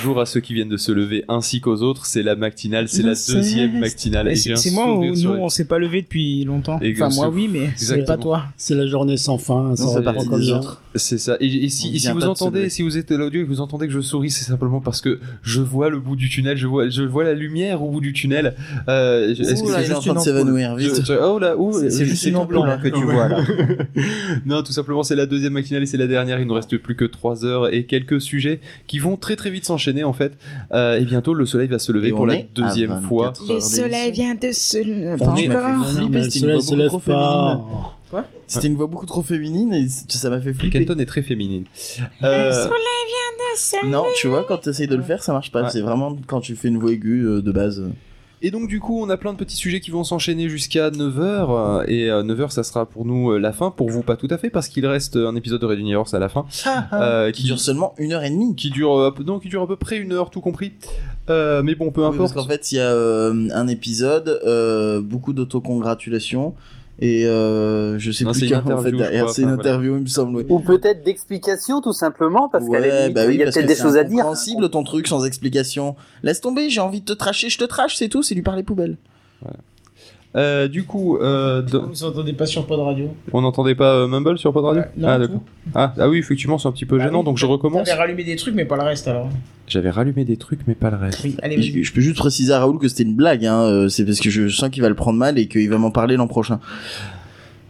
Bonjour à ceux qui viennent de se lever ainsi qu'aux autres. C'est la matinale, c'est la deuxième matinale. C'est moi ou nous, les- on s'est pas levé depuis longtemps. Et Enfin, moi oui, mais c'est pas toi. C'est la journée sans fin, ça des ça. autres. C'est ça. Et, et si, et vous entendez, si vous êtes à l'audio et que vous entendez que je souris, c'est simplement parce que je vois le bout du tunnel, je vois, je vois la lumière au bout du tunnel. Euh, est-ce que c'est est en juste train de s'évanouir, vite. Oh là, C'est- juste une blanc. hein, que tu vois, là. non, tout simplement, c'est la deuxième matinale et c'est la dernière. Il ne reste plus que 3 heures et quelques sujets qui vont très très vite s'enchaîner en fait. Euh, et bientôt, le soleil va se lever Et pour la deuxième 24 fois. Le soleil vient de se. Enfin, encore. Mais le c'était une soleil voix se beaucoup lève trop pas. féminine. C'était une voix beaucoup trop féminine et ça m'a fait flipper. Kenton est très féminine. Le Euh, soleil vient de se. Non, tu vois, quand tu essayes de le faire, ça marche pas. Ouais. C'est vraiment quand tu fais une voix aiguë euh, de base. Et donc du coup, on a plein de petits sujets qui vont s'enchaîner jusqu'à 9h. Et euh, 9h, ça sera pour nous euh, la fin. Pour vous, pas tout à fait, parce qu'il reste un épisode de Red Universe à la fin. euh, Qui dure seulement une heure et demie. qui dure, euh, non, qui dure à peu près une heure, tout compris. Euh, mais bon, peu Oui, importe. parce qu'en fait, il y a euh, un épisode, euh, beaucoup d'autocongratulations. Et euh, je sais Non, c'est plus une quand en fait derrière. C'est une voilà. interview, il me semble. oui. Ou peut-être d'explication tout simplement parce Ouais, bah oui, il y a peut-être que des c'est choses à dire. incompréhensible ton truc sans explication. Laisse tomber, j'ai envie de te tracher, je te trache, c'est tout, c'est lui parler poubelle. Euh, du coup, euh, dans- Vous entendez pas sur Pod Radio on n'entendait pas euh, Mumble sur Pod Radio Ouais, non, Ah d'accord. Ah, ah oui, effectivement, c'est un petit peu Bah gênant, oui, donc je recommence. T'avais rallumé des trucs, mais pas le reste alors. J'avais rallumé des trucs, mais pas le reste. Oui, allez, Je, vas-y. je peux juste préciser à Raoul que c'était une blague, hein, euh, c'est parce que je sens qu'il va le prendre mal et qu'il va m'en parler l'an prochain.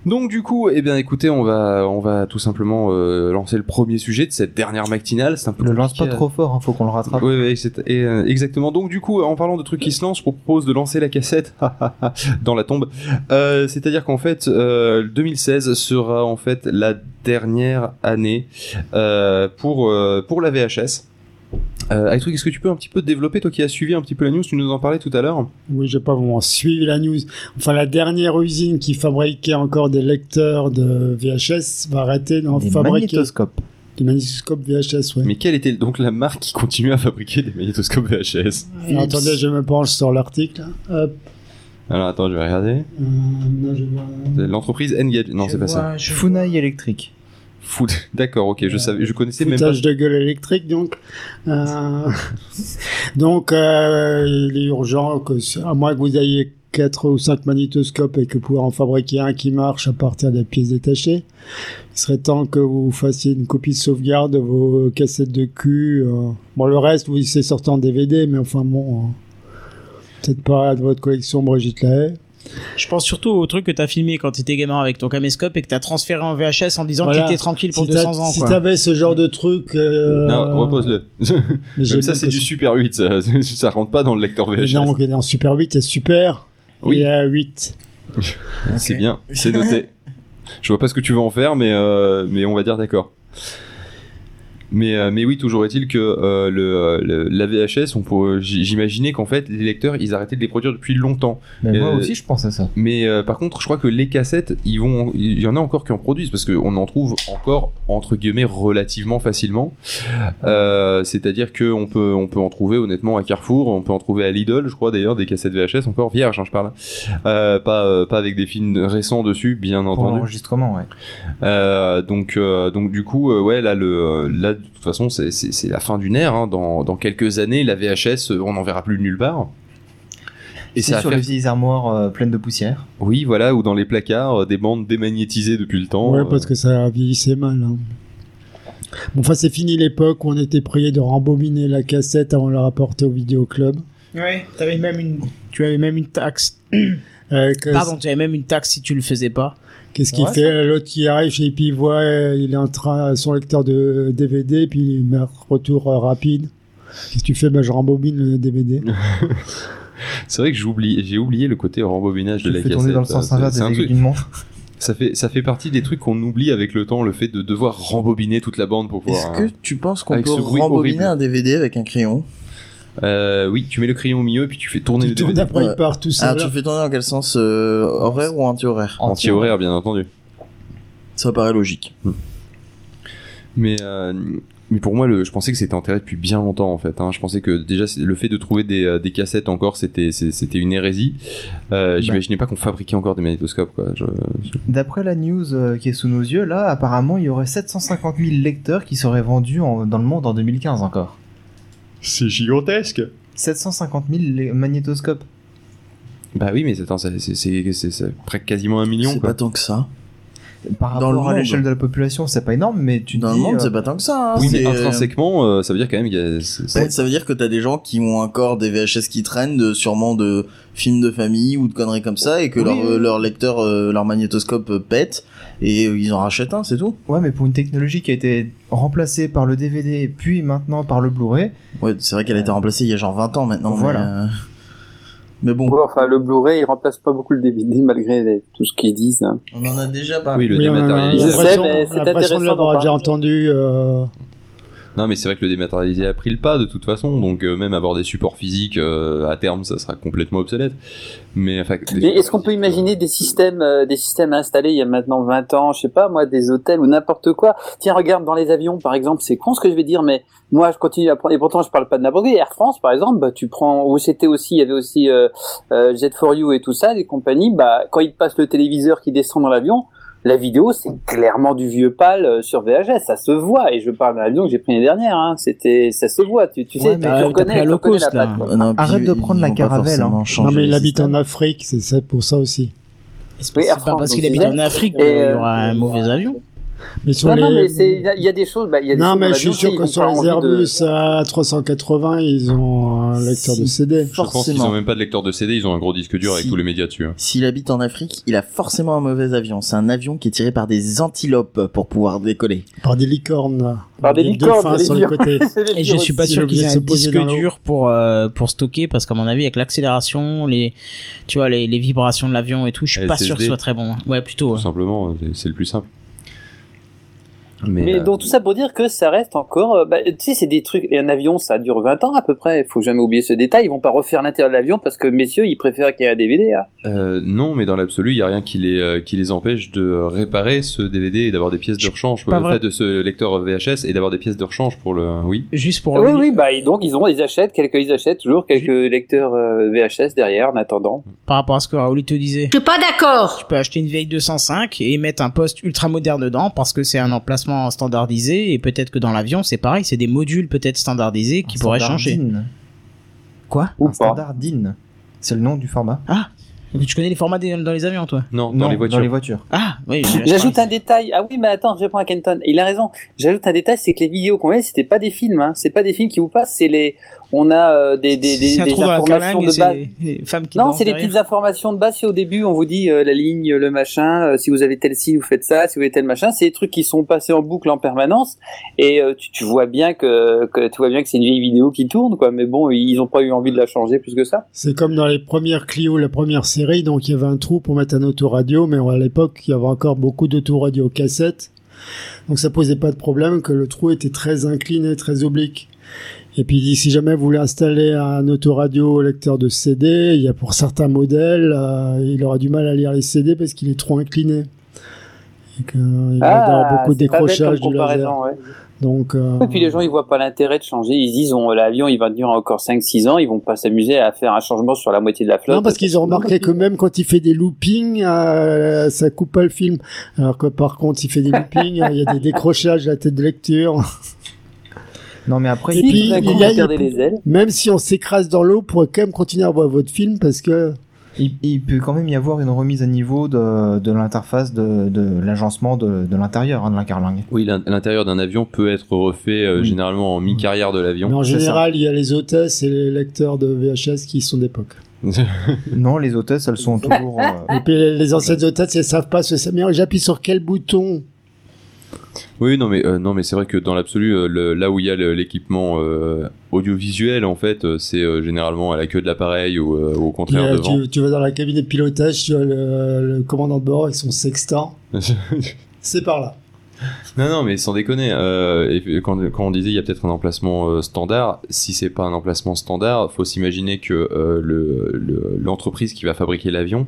Donc du coup, eh bien écoutez, on va on va tout simplement euh, lancer le premier sujet de cette dernière matinale. C'est un peu Le lance pas à- trop fort, hein, faut qu'on le rattrape. Oui, oui, c'est- et, euh, exactement. Donc du coup, en parlant de trucs qui se lancent, je propose de lancer la cassette dans la tombe. Euh, C'est-à-dire qu'en fait, euh, 2016 sera en fait la dernière année euh, pour euh, pour la VHS. Euh, truc, est-ce que tu peux un petit peu développer, toi qui as suivi un petit peu la news, tu nous en parlais tout à l'heure Oui, j'ai pas vraiment suivi la news. Enfin, la dernière usine qui fabriquait encore des lecteurs de VHS va arrêter d'en Des fabriquer. magnétoscopes. Des magnétoscopes VHS, ouais. Mais quelle était donc la marque qui continuait à fabriquer des magnétoscopes VHS Alors, attendez, je me penche sur l'article. Hop. Alors attends, je vais regarder. Euh, non, je vois- L'entreprise Engadget. Non, Je c'est pas ça. vois- je Funai électrique. Foot. D'accord, ok, je savais, je connaissais même pas. De gueule électrique, donc. Euh, donc, euh, il est urgent que, à moins que vous ayez quatre ou cinq magnétoscopes et que pouvoir en fabriquer un qui marche à partir des pièces détachées, il serait temps que vous fassiez une copie de sauvegarde de vos cassettes de cul. euh. Bon, le reste, oui, c'est sorti en DVD, mais enfin bon, euh, peut-être pas de votre collection Brigitte Lahaye. Je pense surtout au truc que t'as filmé quand t'étais gamin avec ton caméscope et que t'as transféré en VHS en disant Voilà. que t'étais tranquille pour si t'as- 200 ans. si t'avais ce genre de truc, euh, Non, repose-le. ça, c'est du su- Super 8, ça, ça rentre pas dans le lecteur VHS. Non, dans Super 8, c'est Super. Oui. Il est à 8. C'est bien, c'est noté. Je vois pas ce que tu veux en faire, mais, euh, mais on va dire d'accord. Mais, euh, mais oui, toujours est-il que euh, le, le- la VHS, on peut, j- j'imaginais qu'en fait, les lecteurs, ils arrêtaient de les produire depuis longtemps. Mais moi Euh, aussi, je pense à ça. Mais euh, par contre, je crois que les cassettes, ils vont, il y en a encore qui en produisent parce qu'on en trouve encore entre guillemets relativement facilement. C'est-à-dire que on peut, on peut en trouver honnêtement à Carrefour, on peut en trouver à Lidl, je crois d'ailleurs des cassettes VHS encore vierges, hein, je parle. Pas, pas avec des films récents dessus, bien Pour entendu. l'enregistrement, ouais. Donc, donc du coup, ouais, là, le, là, de toute façon, c'est- la fin d'une ère. Hein. Dans, dans quelques années, la VHS, on n'en verra plus nulle part. Et C'est ça sur faire les vieilles armoires euh, pleines de poussière. oui, voilà, ou dans les placards, euh, des bandes démagnétisées depuis le temps. ouais, euh, parce que ça vieillissait mal. hein. Bon, enfin, c'est fini l'époque où on était prié de rembobiner la cassette avant de la rapporter au vidéoclub. Ouais, t'avais même une, tu avais même une taxe. Euh, que- Pardon, tu avais même une taxe si tu le faisais pas. Qu'est-ce qu'il Ouais, fait L'autre qui arrive et puis il voit, euh, il est en train, son lecteur de DVD, puis il met un retour euh, rapide. Qu'est-ce que tu fais? Ben, Je rembobine le DVD. C'est vrai que j'ai oublié, j'ai oublié le côté rembobinage de la fais cassette. tourner dans le sens C'est- inverse des. Ça fait, ça fait partie des trucs qu'on oublie avec le temps, le fait de devoir rembobiner toute la bande pour pouvoir. Est-ce que tu penses qu'on peut rembobiner horrible. un DVD avec un crayon? Euh, oui, tu mets le crayon au milieu et puis tu fais tourner Tu le DVD. après, il part tout Ah, seul. tu fais tourner dans quel sens euh, Horaire ou anti-horaire Anti-horaire, bien entendu. Ça paraît logique. Mais, euh, mais pour moi, le, je pensais que c'était enterré depuis bien longtemps en fait. Hein. Je pensais que déjà le fait de trouver des, des cassettes encore, c'était une hérésie. Euh, J'imaginais pas qu'on fabriquait encore des magnétoscopes. Je- D'après la news euh, qui est sous nos yeux, là, apparemment, il y aurait 750 000 lecteurs qui seraient vendus en- dans le monde en 2015 encore. C'est gigantesque. 750 000 lé- magnétoscopes. Bah oui, mais attends, c'est quasiment un million. C'est pas tant que ça. Par Dans le rapport à l'échelle de la population, c'est pas énorme, mais tu Dans le monde, euh, c'est pas tant que ça. hein. Oui, mais intrinsèquement, euh, ça veut dire quand même qu'il y a. ça veut dire que t'as des gens qui ont encore des VHS qui traînent, de, sûrement de films de famille ou de conneries comme ça, et que Oui, leur, euh, leur lecteur, euh, leur magnétoscope pète, et euh, ils en rachètent un, c'est tout. Ouais, mais pour une technologie qui a été remplacée par le DVD, puis maintenant par le Blu-ray, Ouais, c'est vrai qu'elle a été remplacée il y a genre 20 ans maintenant. Voilà. Mais, euh, mais bon, Ouais, enfin, le Blu-ray, il remplace pas beaucoup le DVD malgré les- tout ce qu'ils disent. hein. on en a déjà parlé. Oui, le Oui, dématérialisé. Je sais, l'impression mais c'est intéressant l'avoir d'en déjà parler. entendu. euh, Non, mais c'est vrai que le dématérialisé a pris le pas de toute façon, donc euh, même avoir des supports physiques euh, à terme, ça sera complètement obsolète. Mais enfin, Mais est-ce qu'on peut imaginer des systèmes, euh, des systèmes installés il y a maintenant 20 ans, je sais pas moi, des hôtels ou n'importe quoi? Tiens, regarde dans les avions, par exemple, c'est con ce que je vais dire, mais moi je continue à prendre. Et pourtant, je parle pas de n'importe. Air France, par exemple, bah tu prends. Où c'était aussi, il y avait aussi euh, euh, Jet for You et tout ça, des compagnies. Bah quand ils passent le téléviseur qui descend dans l'avion. La vidéo, c'est clairement du vieux pâle euh, sur VHS, ça se voit. Et je parle d'un avion que j'ai pris l'année dernière. Hein. C'était, ça se voit. Tu, tu sais, Ouais, tu, mais tu t'as reconnais, tu reconnais la patte. Euh, non, Arrête puis, de prendre la caravelle, hein. Non, mais il habite en. Afrique, c'est ça pour ça aussi. C'est Oui, pas parce qu'il habite en. Afrique qu'il y euh, aura un mauvais avion. Mais sur Non, les... non, mais c'est, il y a- il y a des choses, bah, il y a des Non, choses mais je suis sûr ils que ont sur les de- Airbus A380, ils ont un lecteur de. CD. Je pense qu'ils Forcément. ont même pas de lecteur de CD, ils ont un gros disque dur avec tous les médias dessus. hein. S'il habite en Afrique, il a forcément un mauvais avion. C'est un avion qui est tiré par des antilopes pour pouvoir décoller. Par des licornes. Par des licornes, les sur le licornes. côté. Et je suis pas sûr qu'ils aient un disque dur pour euh, pour stocker parce qu'à mon avis avec l'accélération, les tu vois les, les vibrations de l'avion et tout, je suis pas SSD. sûr que ce soit très bon. Ouais, plutôt. Tout ouais. simplement, c'est le plus simple. Mais, Mais euh, donc tout ça pour dire que ça reste encore, euh, bah, tu sais, c'est des trucs. Et un avion, ça dure 20 ans à peu près. Il faut jamais oublier ce détail. Ils vont pas refaire l'intérieur de l'avion parce que messieurs, ils préfèrent qu'il y ait un DVD. hein. euh, non, mais dans l'absolu, il y a rien qui les euh, qui les empêche de réparer ce DVD et d'avoir des pièces de rechange. Pas vrai. fait de ce lecteur VHS et d'avoir des pièces de rechange pour le. Oui. Juste pour oui, oui, bah et donc ils ont, ils achètent quelques, ils achètent toujours quelques lecteurs euh, VHS derrière en attendant. par rapport à ce que Raoul te disait. Je suis pas d'accord. Tu peux acheter une vieille 205 et mettre un poste ultra moderne dedans parce que c'est un emplacement standardisé et peut-être que dans l'avion c'est pareil, c'est des modules peut-être standardisés qui un pourraient changer. Quoi? Ou Un pas. standard DIN. C'est le nom du format. Tu connais les formats des- dans les avions toi? Non, Non, dans les voitures. Dans les voitures. Ah, oui. J'ajoute un détail. Ah oui, mais attends, je réponds à Kenton. Il a raison. J'ajoute un détail, c'est que les vidéos qu'on met, c'était pas des films. Hein. C'est pas des films qui vous passent. C'est les, on a euh, des des des, C'est des informations de base. c'est les femmes qui Non, c'est des petites informations de base. Si au début on vous dit euh, la ligne, le machin, euh, si vous avez tel signe, vous faites ça, si vous avez tel machin, c'est des trucs qui sont passés en boucle en permanence. Et euh, tu, tu vois bien que, que tu vois bien que c'est une vieille vidéo qui tourne, quoi. Mais bon, ils ont pas eu envie de la changer plus que ça. C'est comme dans les premières Clio, la première série, donc il y avait un trou pour mettre un autoradio, mais à l'époque, il y avait encore beaucoup d'autoradio cassettes. Donc ça posait pas de problème que le trou était très incliné, très oblique. Et puis si jamais vous voulez installer un autoradio lecteur de CD, il y a pour certains modèles, euh, il aura du mal à lire les CD parce qu'il est trop incliné. Et que, il va avoir beaucoup de Ah, décrochage du laser. ouais. Donc, euh, Et puis les gens, ils voient pas l'intérêt de changer. Ils se disent, on, l'avion, il va tenir encore 5-6 ans. Ils vont pas s'amuser à faire un changement sur la moitié de la flotte. Non, parce qu'ils ont remarqué que même quand il fait des loopings, euh, ça coupe pas le film. Alors que par contre, il fait des loopings, il y a des décrochages à la tête de lecture. Non, mais après, Et puis, il a- les ailes. Même si on s'écrase dans l'eau, vous pourrez quand même continuer à voir votre film parce que il, il peut quand même y avoir une remise à niveau de, de l'interface de, de l'agencement de, de l'intérieur hein, de la carlingue. Oui, l'in- l'intérieur d'un avion peut être refait euh, Oui. généralement en mi-carrière de mais l'avion. en général, il y a les hôtesses et les lecteurs de VHS qui sont d'époque. Non, les hôtesses, elles sont toujours. euh, Et puis les anciennes hôtesses, elles savent pas se mais j'appuie sur quel bouton Oui, non, mais euh, non, mais c'est vrai que dans l'absolu, euh, le- là où il y a le- l'équipement euh, audiovisuel, en fait, euh, c'est euh, généralement à la queue de l'appareil ou euh, au Puis, contraire euh, devant. tu, tu vas dans la cabine de pilotage, tu as le, le commandant de bord avec son sextant. C'est par là. Non, non, mais sans déconner, euh, quand, on disait il y a peut-être un emplacement euh, standard, si c'est pas un emplacement standard, faut s'imaginer que euh, le- le- l'entreprise qui va fabriquer l'avion,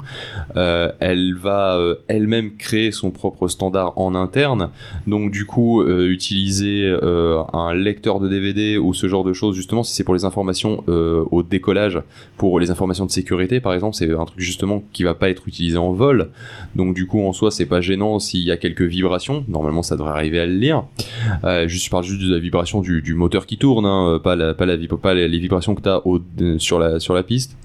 elle va elle-même créer son propre standard en interne, donc du coup utiliser un lecteur de DVD ou ce genre de choses, justement si c'est pour les informations au décollage, pour les informations de sécurité par exemple, c'est un truc justement qui va pas être utilisé en vol, donc du coup en soi c'est pas gênant s'il y a quelques vibrations, normalement ça devrait arriver à le lire. Euh, juste, je parle juste de la vibration du, du moteur qui tourne, hein, euh, pas, la, pas, la, pas les, les vibrations que tu as sur, la, sur la piste.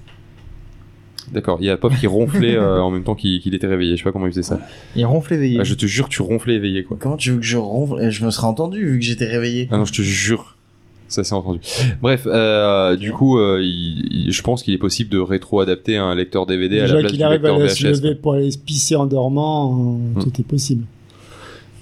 D'accord, il y a Pop qui ronflait euh, en même temps qu'il était réveillé, je sais pas comment il faisait ça. Il ronfle éveillé. Ah, je te jure, tu ronflais éveillé quoi. Comment tu veux que je ronfle? Eh, Je me serais entendu vu que j'étais réveillé. Ah non, je te jure. Ça s'est entendu. Bref, euh, du coup, euh, il- il- je pense qu'il est possible de rétro-adapter un lecteur DVD à la place qu'il du arrive à lecteur se VHS. lever pour aller se pisser en dormant, euh, tout est possible.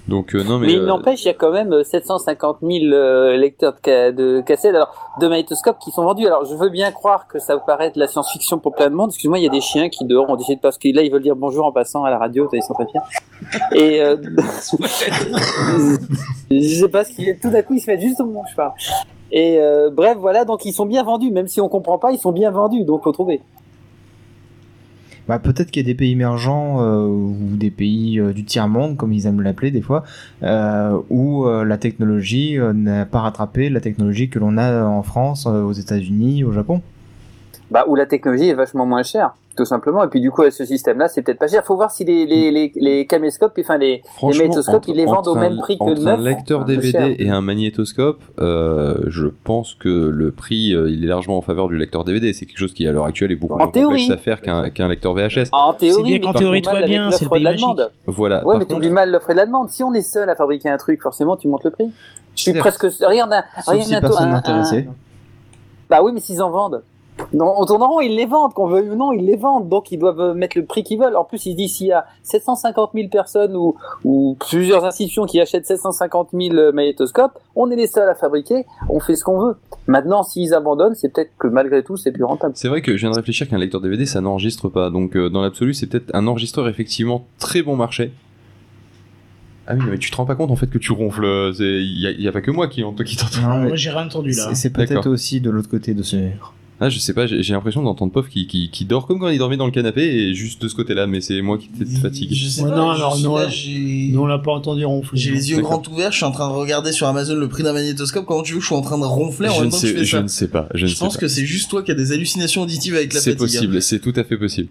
Donc euh, non mais, Mais il euh, n'empêche, il y a quand même euh, 750 000 euh, lecteurs de, ca- de cassettes, alors de magnétoscopes qui sont vendus. Alors je veux bien croire que ça paraît de la science-fiction pour plein de monde. Excuse-moi, il y a des chiens qui dehors ont décidé de parce que là ils veulent dire bonjour en passant à la radio, ils sont très fiers. Et je sais pas ce qu'il est. Tout d'un coup ils se mettent juste au moment où je parle. Et bref, voilà, donc ils sont bien vendus, même si on comprend pas, ils sont bien vendus, donc faut trouver. Bah, peut-être qu'il y a des pays émergents euh, ou des pays euh, du tiers-monde, comme ils aiment l'appeler des fois, euh, où la technologie n'a pas rattrapé la technologie que l'on a en France, aux États-Unis, au Japon. Bah, où la technologie est vachement moins chère, tout simplement. Et puis du coup, ce système-là, c'est peut-être pas cher. Faut voir si les les les, les caméscopes, enfin les Franchement, magnétoscopes, entre- ils les vendent au même prix que entre neuf, un lecteur DVD et un magnétoscope, euh, je pense que le prix euh, il est largement en faveur du lecteur DVD. C'est quelque chose qui à l'heure actuelle est beaucoup En moins théorie. complexe à faire qu'un lecteur VHS. En théorie, bien mais qu'en tu théorie, tout va bien, c'est le pays de la demande. Voilà. Ouais, mais contre, t'oublies mal l'offre et la demande. Si on est seul à fabriquer un truc, forcément, tu montes le prix. Je suis presque Sauf regarde si personne un- n'est intéressé. un- Bah oui, mais s'ils en vendent. Non, en tournant rond, ils les vendent, qu'on veuille ou non, ils les vendent, donc ils doivent euh, mettre le prix qu'ils veulent. En plus, ils disent s'il y a 750 000 personnes ou, ou plusieurs institutions qui achètent 750 000 magnétoscopes, on est les seuls à fabriquer, on fait ce qu'on veut. Maintenant, s'ils abandonnent, c'est peut-être que malgré tout, c'est plus rentable. C'est vrai que je viens de réfléchir qu'un lecteur DVD ça n'enregistre pas. Donc euh, dans l'absolu, c'est peut-être un enregistreur effectivement très bon marché. Ah oui, mais tu te rends pas compte en fait que tu ronfles. euh, Il y, a- pas que moi qui, en- qui t'entends. Non, Moi, j'ai rien entendu là. c'est peut-être aussi de l'autre côté de ce Ah, je sais pas, j'ai l'impression d'entendre Pof qui, qui, qui dort comme quand il dormait dans le canapé et juste de ce côté-là, mais c'est moi qui t'ai fatigué. Je sais Ouais, pas. non, alors, non, là, Nous, on l'a pas entendu ronfler. J'ai les yeux grands ouverts, je suis en train de regarder sur Amazon le prix d'un magnétoscope. Comment tu veux que je sois en train de ronfler en Je même ne, temps que je sais, fais je ça ne sais pas. Je, Je, ne sais pense pas. que c'est juste toi qui as des hallucinations auditives avec la C'est fatigue. possible, c'est tout à fait possible.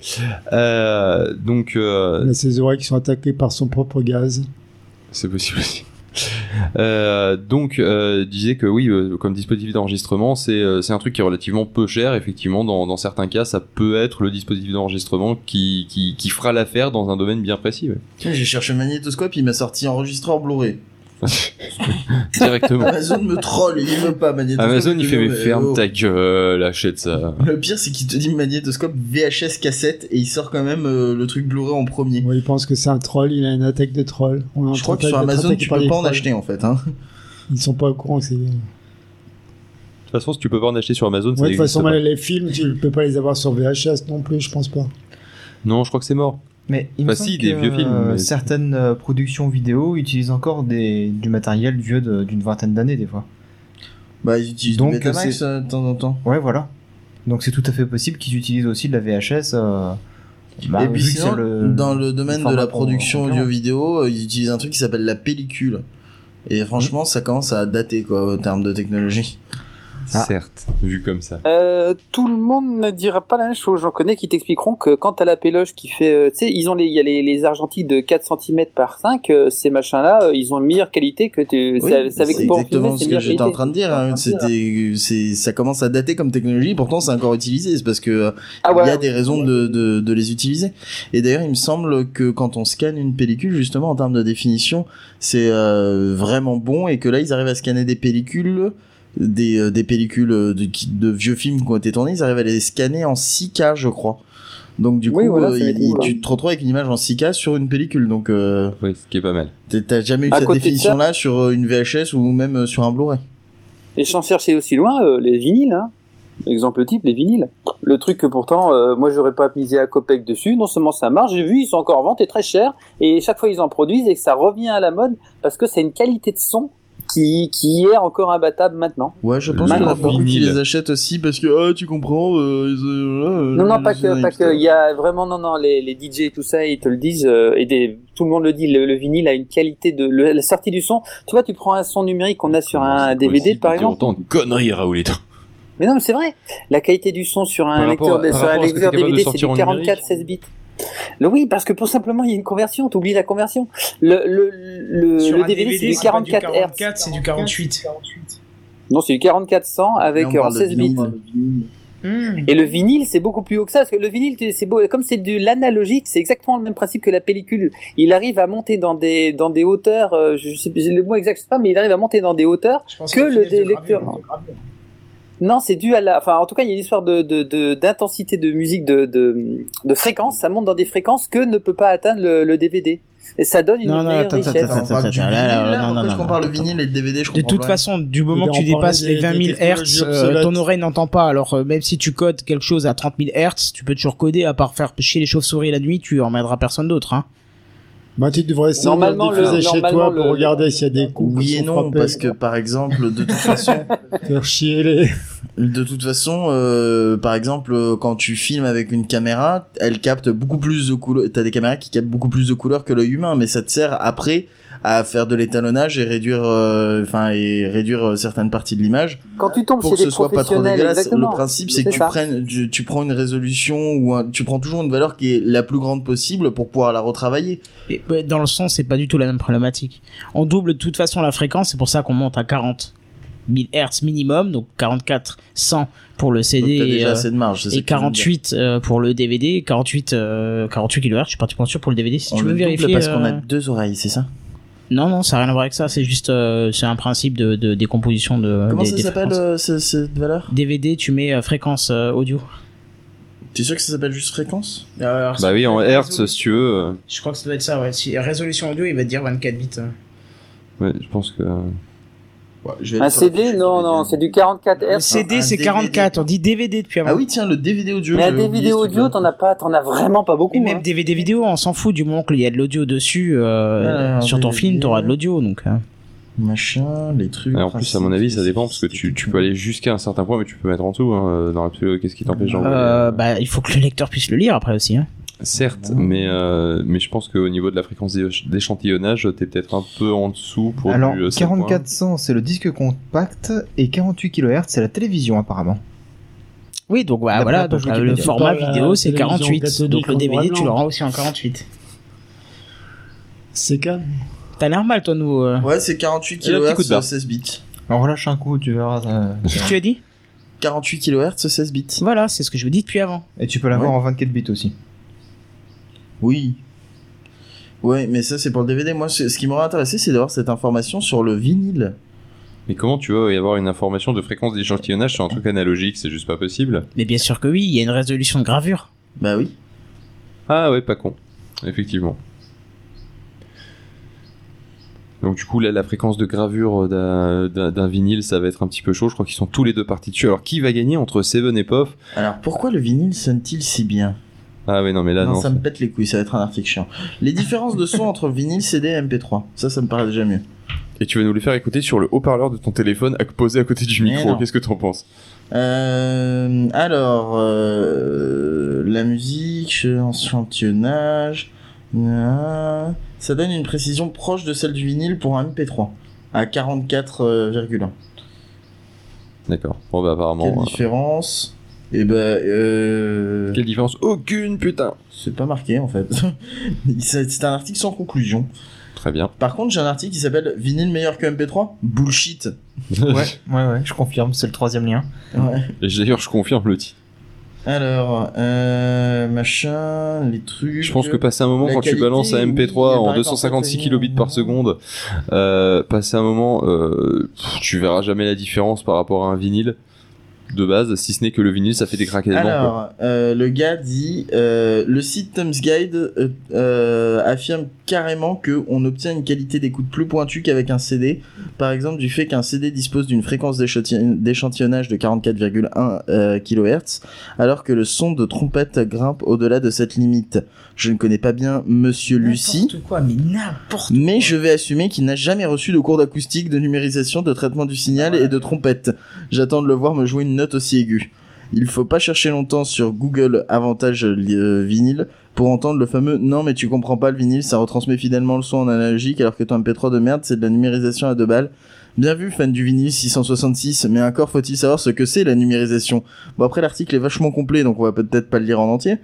Euh, donc, euh, Il a ses oreilles qui sont attaquées par son propre gaz. c'est possible aussi. Euh, donc, euh, disait que oui, euh, comme dispositif d'enregistrement, c'est un truc qui est relativement peu cher. Effectivement, dans, certains cas, ça peut être le dispositif d'enregistrement qui, fera l'affaire dans un domaine bien précis. J'ai cherché magnétoscope, il m'a sorti enregistreur Blu-ray. Directement. Amazon me troll, il veut pas magnétoscope. Amazon, il fait mais ferme oh. ta gueule, achète ça. Le pire, c'est qu'il te dit magnétoscope VHS cassette et il sort quand même euh, le truc Blu-ray en premier. Ouais, il pense que c'est un troll, il a une attaque de troll. On est en Je crois que sur Amazon, tu peux pas en trolls. acheter en fait. Hein. Ils sont pas au courant. c'est- De toute façon, si tu peux pas en acheter sur Amazon, ça Ouais, de toute façon, pas. les films, tu peux pas les avoir sur VHS non plus, je pense pas. Non, je crois que c'est mort. Mais il Bah me semble si, des que, vieux films, euh, mais- certaines euh, productions vidéo utilisent encore des, du matériel vieux d'une vingtaine d'années des fois. Bah, ils utilisent Donc, du Betamax c'est- euh, de temps en temps. Ouais, voilà. Donc c'est tout à fait possible qu'ils utilisent aussi de la VHS. euh, bah, et puis sinon, le- dans le domaine de la production audio-vidéo, euh, ils utilisent un truc qui s'appelle la pellicule. Et franchement, ça commence à dater quoi, en termes de technologie. Ah. Certes, vu comme ça. Euh, tout le monde ne dira pas la même chose. J'en connais qui t'expliqueront que quand t'as la péloche qui fait, euh, tu sais, ils ont les, il y a les, les argentiques de 4 cm par 5, euh, ces machins-là, euh, ils ont une meilleure qualité que tu, Oui, c'est exactement filmer, ce que j'étais en train de dire. hein. C'était, c'est, ça commence à dater comme technologie. Pourtant, c'est encore utilisé. C'est parce que euh, Ah ouais. il y a des raisons de, de, de les utiliser. Et d'ailleurs, il me semble que quand on scanne une pellicule, justement, en termes de définition, c'est euh, vraiment bon et que là, ils arrivent à scanner des pellicules, des, euh, des pellicules de, qui- de vieux films qui ont été tournés, ils arrivent à les scanner en 6K, je crois. Donc du coup, Oui, voilà, euh, c'est il- cool, tu te retrouves avec une image en 6K sur une pellicule. Donc euh, Oui, ce qui est pas mal. t'as jamais eu À cette définition-là sur euh, une VHS ou même euh, sur un Blu-ray. Et sans chercher aussi loin, euh, les vinyles, hein. Exemple type, les vinyles. Le truc que pourtant, euh, moi, j'aurais pas misé à Copec dessus. Non seulement ça marche, j'ai vu, ils sont encore en vente et très chers. Et chaque fois, ils en produisent et que ça revient à la mode parce que c'est une qualité de son qui, qui est encore imbattable maintenant. Ouais, je pense Mal qu'il y en a rapport. beaucoup qui les achètent aussi parce que, ah, tu comprends, euh, ils, euh, euh, Non, non, pas que, pas que. Il y a vraiment, non, non, les, les DJ et tout ça, ils te le disent, euh, et des, tout le monde le dit, le, le vinyle a une qualité de, le- la sortie du son. Tu vois, tu prends un son numérique qu'on a sur un DVD, par exemple. Autant de conneries, Raoulito. Mais non, mais c'est vrai. La qualité du son sur un Par lecteur, par sur un à que lecteur DVD, c'est du en 44, numérique. 16 bits. Le oui, parce que pour simplement, il y a une conversion. T'oublies la conversion. Le, le, le, Sur le DVD, c'est du pas 44 Hz. 44, c'est du 48. Non, c'est du 4400 avec Là, on en parle de 16 bits. vinyle. Hmm. Et le vinyle, c'est beaucoup plus haut que ça, parce que le vinyle, tu- c'est beau, comme c'est de l'analogique, c'est exactement le même principe que la pellicule. Il arrive à monter dans des dans des hauteurs, euh, je sais le mot exact, je sais pas, mais il arrive à monter dans des hauteurs Je pense que a le lecteur. Non, c'est dû à la. Enfin, en tout cas, il y a une histoire de de- de- d'intensité de, musique, de, de de fréquence. Ça monte dans des fréquences que ne peut pas atteindre le, le DVD. Et ça donne une Non, non, meilleure richesse. non, non, parle de vinyle et de DVD, je De comprends toute façon, du moment Et que tu dépasses les des- 20 des 000 Hertz, technologies euh, obsolètes. ton oreille n'entend pas. Alors euh, même si tu codes quelque chose à 30 000 Hertz, tu peux toujours coder. À part faire chier les chauves-souris la nuit, tu emmèneras personne d'autre. Hein. Bah, tu devrais essayer Normalement, de le- diffuser chez toi pour le- regarder s'il y a des coups Oui et non, frappés, parce que par exemple, de toute façon, faire chier les... de toute façon, euh, par exemple, euh, quand tu filmes avec une caméra, elle capte beaucoup plus de couleurs. T'as des caméras qui captent beaucoup plus de couleurs que l'œil humain, mais ça te sert après à faire de l'étalonnage et réduire, euh, enfin, et réduire euh, certaines parties de l'image Quand tu tombes pour chez que ce soit pas trop dégueulasse. exactement. Le principe, c'est que tu ça. prennes, tu, tu prends une résolution ou un- tu prends toujours une valeur qui est la plus grande possible pour pouvoir la retravailler. Et, dans le son, c'est pas du tout la même problématique. On double de toute façon la fréquence, c'est pour ça qu'on monte à 40 000 Hertz minimum, donc 44 100 pour le CD déjà euh, assez de marge. c'est ça et que je veux dire. 48 euh, pour le DVD, 48 euh, 48 kHz. Je suis pratiquement sûr pour le DVD. Si On tu le veux vérifier. parce qu'on a deux oreilles, c'est ça? Non, non, ça n'a rien à voir avec ça. C'est juste, euh, c'est un principe de, de décomposition de. Comment des- ça s'appelle euh, ce- cette valeur DVD, tu mets euh, fréquence euh, audio. T'es sûr que ça s'appelle juste fréquence Bah oui, en Hertz, si tu veux. Je crois que ça doit être ça, ouais. Si résolution audio, il va te dire 24 bits. euh. Ouais, je pense que. Je vais Un CD, non, non, c'est du 44 Le Hz. CD, un c'est DVD. 44. On dit DVD depuis avant. Ah oui, tiens, le DVD audio. Mais un DVD audio, truc-là. t'en as pas, t'en as vraiment pas beaucoup. Et même hein. DVD vidéo, on s'en fout du moment qu'il y a de l'audio dessus. euh, Alors, sur ton DVD. film, t'auras de l'audio, donc. euh. Machin, les trucs. En plus, à mon avis, ça dépend parce que tu, tu peux aller jusqu'à un certain point, mais tu peux mettre en dessous. Hein, dans l'absolu, qu'est-ce qui t'empêche Euh, euh, bah, il faut que le lecteur puisse le lire après aussi. Hein. Certes, mais euh, mais je pense qu'au niveau de la fréquence d'éch- d'échantillonnage, t'es peut-être un peu en dessous pour Alors, du euh, 7 points. 4400, c'est le disque compact, et 48 kHz, c'est la télévision, apparemment. Oui, donc bah, voilà, donc, euh, le format vidéo c'est télévision 48, catholique donc le DVD tu l'auras aussi en 48. C'est calme. T'as l'air mal toi, nous. euh. Ouais, c'est 48 Et le petit coup de kHz, barre. 16 bits. Alors relâche un coup, tu verras. euh, Qu'est-ce que tu as dit? 48 kHz, 16 bits. Voilà, c'est ce que je vous dis depuis avant. Et tu peux l'avoir Ouais. en 24 bits aussi. Oui. Ouais, mais ça, c'est pour le DVD. Moi, ce ce qui m'aurait intéressé, c'est d'avoir cette information sur le vinyle. Mais comment tu veux y avoir une information de fréquence d'échantillonnage sur un truc analogique? C'est juste pas possible. Mais bien sûr que oui, il y a une résolution de gravure. Bah oui. Ah ouais, pas con. Effectivement. Donc du coup là la fréquence de gravure d'un vinyle ça va être un petit peu chaud, je crois qu'ils sont tous les deux partis dessus. Alors qui va gagner entre Seven et Puff? Alors, pourquoi le vinyle sonne-t-il si bien? Ah ouais non mais là non, non. ça me pète les couilles, ça va être un article chiant. Les différences de son entre vinyle, CD et MP3. Ça, ça me paraît déjà mieux. Et tu vas nous les faire écouter sur le haut-parleur de ton téléphone à- posé à côté du Mais micro. Qu'est-ce que t'en penses? Euh, alors, euh, la musique, échantillonnage, euh, ça donne une précision proche de celle du vinyle pour un MP3 à 44,1. D'accord. Bon bah apparemment. Quelle euh, différence? Eh ben, euh, Quelle différence Aucune putain. c'est pas marqué en fait. C'est un article sans conclusion. Très bien. Par contre, j'ai un article qui s'appelle Vinyle meilleur que MP3 Bullshit. Ouais, ouais, ouais, je confirme, c'est le troisième lien. Ouais. Et d'ailleurs je confirme le titre. Alors, euh, machin, les trucs. Je pense que passer un moment quand tu balances un oui, MP3 il en paraît 256 qu'en fait, kilobits par seconde, euh, passer un moment, euh, pff, tu verras jamais la différence par rapport à un vinyle de base, si ce n'est que le vinyle ça fait des quoi. Alors, euh, le gars dit euh, le site Tom's Guide euh, affirme carrément que on obtient une qualité d'écoute plus pointue qu'avec un CD par exemple du fait qu'un CD dispose d'une fréquence d'échantillon- d'échantillonnage de 44,1 euh, kHz, alors que le son de trompette grimpe au-delà de cette limite. Je ne connais pas bien Monsieur Lucie. N'importe quoi, mais n'importe quoi. Mais je vais assumer qu'il n'a jamais reçu de cours d'acoustique, de numérisation, de traitement du signal et de trompette. J'attends de le voir me jouer une note aussi aiguë. Il faut pas chercher longtemps sur Google avantage euh, vinyle pour entendre le fameux non mais tu comprends pas le vinyle ça retransmet fidèlement le son en analogique alors que ton MP3 de merde c'est de la numérisation à deux balles. Bien vu fan du vinyle 666 mais encore faut-il savoir ce que c'est la numérisation. Bon après l'article est vachement complet donc on va peut-être pas le lire en entier.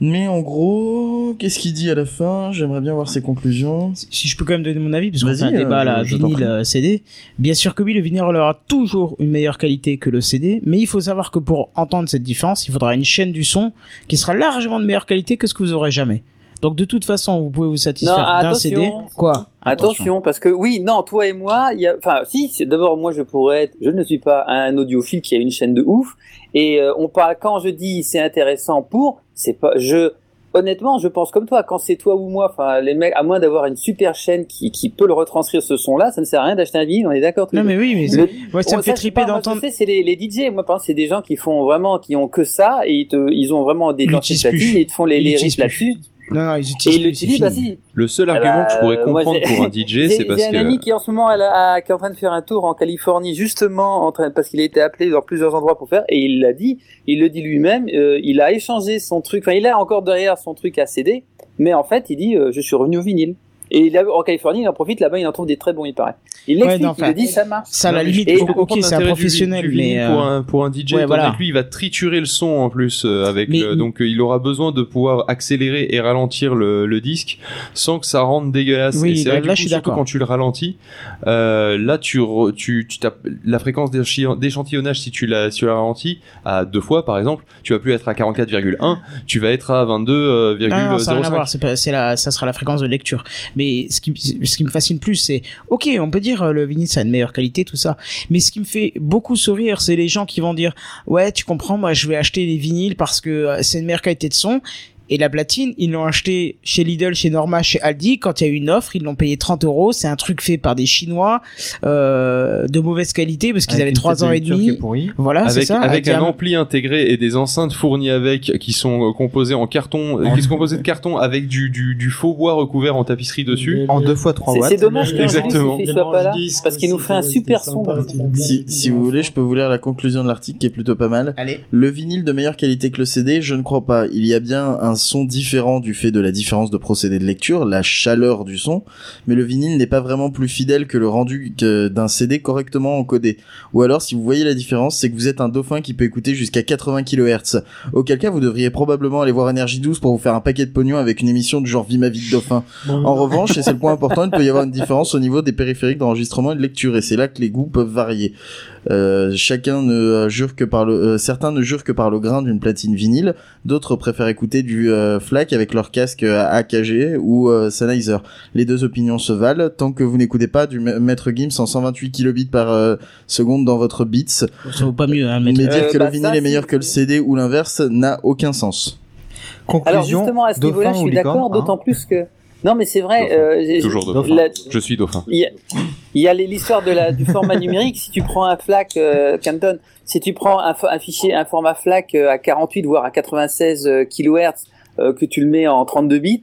Mais en gros qu'est-ce qu'il dit à la fin? J'aimerais bien voir ses conclusions. si je peux quand même donner mon avis, parce qu'on fait un débat euh, là, vinyle, euh, CD. Bien sûr que oui, le vinyle aura toujours une meilleure qualité que le CD, mais il faut savoir que pour entendre cette différence, il faudra une chaîne du son qui sera largement de meilleure qualité que ce que vous aurez jamais. Donc de toute façon, vous pouvez vous satisfaire d'un attention. CD. Quoi? Attention, parce que oui, non, toi et moi, il y a, enfin, si, d'abord, moi, je pourrais être, je ne suis pas un audiophile qui a une chaîne de ouf, et euh, on parle, quand je dis c'est intéressant pour, c'est pas, je, honnêtement, je pense comme toi, quand c'est toi ou moi, enfin, les mecs, à moins d'avoir une super chaîne qui, qui peut le retranscrire ce son-là, ça ne sert à rien d'acheter un vinyle, on est d'accord Non mais oui, mais Le- c'est- moi, ça Bon, me fait je triper d'entendre. C'est les, les DJ. Moi, par c'est des gens qui font vraiment, qui ont que ça, et ils, te, ils ont vraiment des et ils te font les, plus. là-dessus. Non, non, ils Et utilisent ils c'est l'utilisent, bah si. Le seul argument bah, que je pourrais euh, comprendre pour un DJ, c'est parce j'ai un que ami qui en ce moment elle a- qui est en train de faire un tour en Californie justement en train parce qu'il a été appelé dans plusieurs endroits pour faire et il l'a dit, il le dit lui-même, euh, il a échangé son truc, enfin il a encore derrière son truc à CD, mais en fait il dit euh, je suis revenu au vinyle. Et il a, en Californie, il en profite là-bas, il en trouve des très bons, il paraît. Il Ouais, l'explique, il le dit, ça marche. Ça, à la limite, peux ok, comprendre c'est un du- professionnel, du vinyle mais pour euh, un pour un DJ ouais, voilà. lui il va triturer le son en plus euh, avec Mais- le- donc euh, il aura besoin de pouvoir accélérer et ralentir le, le disque sans que ça rende dégueulasse Oui, et c'est là- vrai que là, du je suis d'accord. quand tu le ralentis euh, là tu re- tu tu tapes la fréquence d'échantillonnage si tu la si tu la ralentis à deux fois par exemple tu vas plus être à 44,1 tu vas être à euh, 22,05 Ah, ça n'a rien à voir. C'est pas, c'est la, ça sera la fréquence de lecture. Mais ce qui, me fascine plus, c'est, ok, on peut dire euh, le vinyle ça a une meilleure qualité, tout ça. Mais ce qui me fait beaucoup sourire, c'est les gens qui vont dire, ouais, tu comprends, moi je vais acheter des vinyles parce que euh, c'est une meilleure qualité de son. Et la platine, ils l'ont acheté chez Lidl, chez Norma, chez Aldi. Quand il y a eu une offre, ils l'ont payé 30 euros. C'est un truc fait par des Chinois euh, de mauvaise qualité parce qu'ils avaient une 3 ans et demi. Voilà, c'est ça. avec un ampli intégré et des enceintes fournies avec qui sont euh, composées en carton euh, qui sont composées de carton avec du, du, du faux bois recouvert en tapisserie dessus En deux fois 3 C'est- watts. C'est dommage qu'un Exactement. soit pas là, parce qu'il nous fait un super son. Si, si vous voulez, je peux vous lire la conclusion de l'article qui est plutôt pas mal. Allez. Le vinyle de meilleure qualité que le CD, je ne crois pas. Il y a bien un son différent du fait de la différence de procédé de lecture, la chaleur du son, mais le vinyle n'est pas vraiment plus fidèle que le rendu d'un CD correctement encodé. Ou alors, si vous voyez la différence, c'est que vous êtes un dauphin qui peut écouter jusqu'à 80 kHz. Auquel cas, vous devriez probablement aller voir Énergie 12 pour vous faire un paquet de pognon avec une émission du genre Vie ma vie de dauphin. En revanche, et c'est le point important, il peut y avoir une différence au niveau des périphériques d'enregistrement et de lecture, et c'est là que les goûts peuvent varier. Euh, chacun ne euh, jure que par le, euh, certains ne jurent que par le grain d'une platine vinyle, d'autres préfèrent écouter du euh, FLAC avec leur casque euh, AKG ou euh, Sennheiser. Les deux opinions se valent tant que vous n'écoutez pas du ma- Maître Gims en 128 kilobits par euh, seconde dans votre Beats. Ça vaut pas mieux, hein, Mais mais dire Euh, que bah, le vinyle ça, est meilleur que le CD ou l'inverse n'a aucun sens. Alors Conclusion, justement, à ce niveau-là, je suis d'accord, hein. d'autant plus que... Non, mais c'est vrai, euh, toujours dauphin. la- je suis dauphin. Il y a, l'histoire de la, du format numérique. Si tu prends un FLAC, euh, Canton, si tu prends un fichier, un format FLAC euh, à 48 voire à 96 euh, kHz, euh, que tu le mets en 32 bits,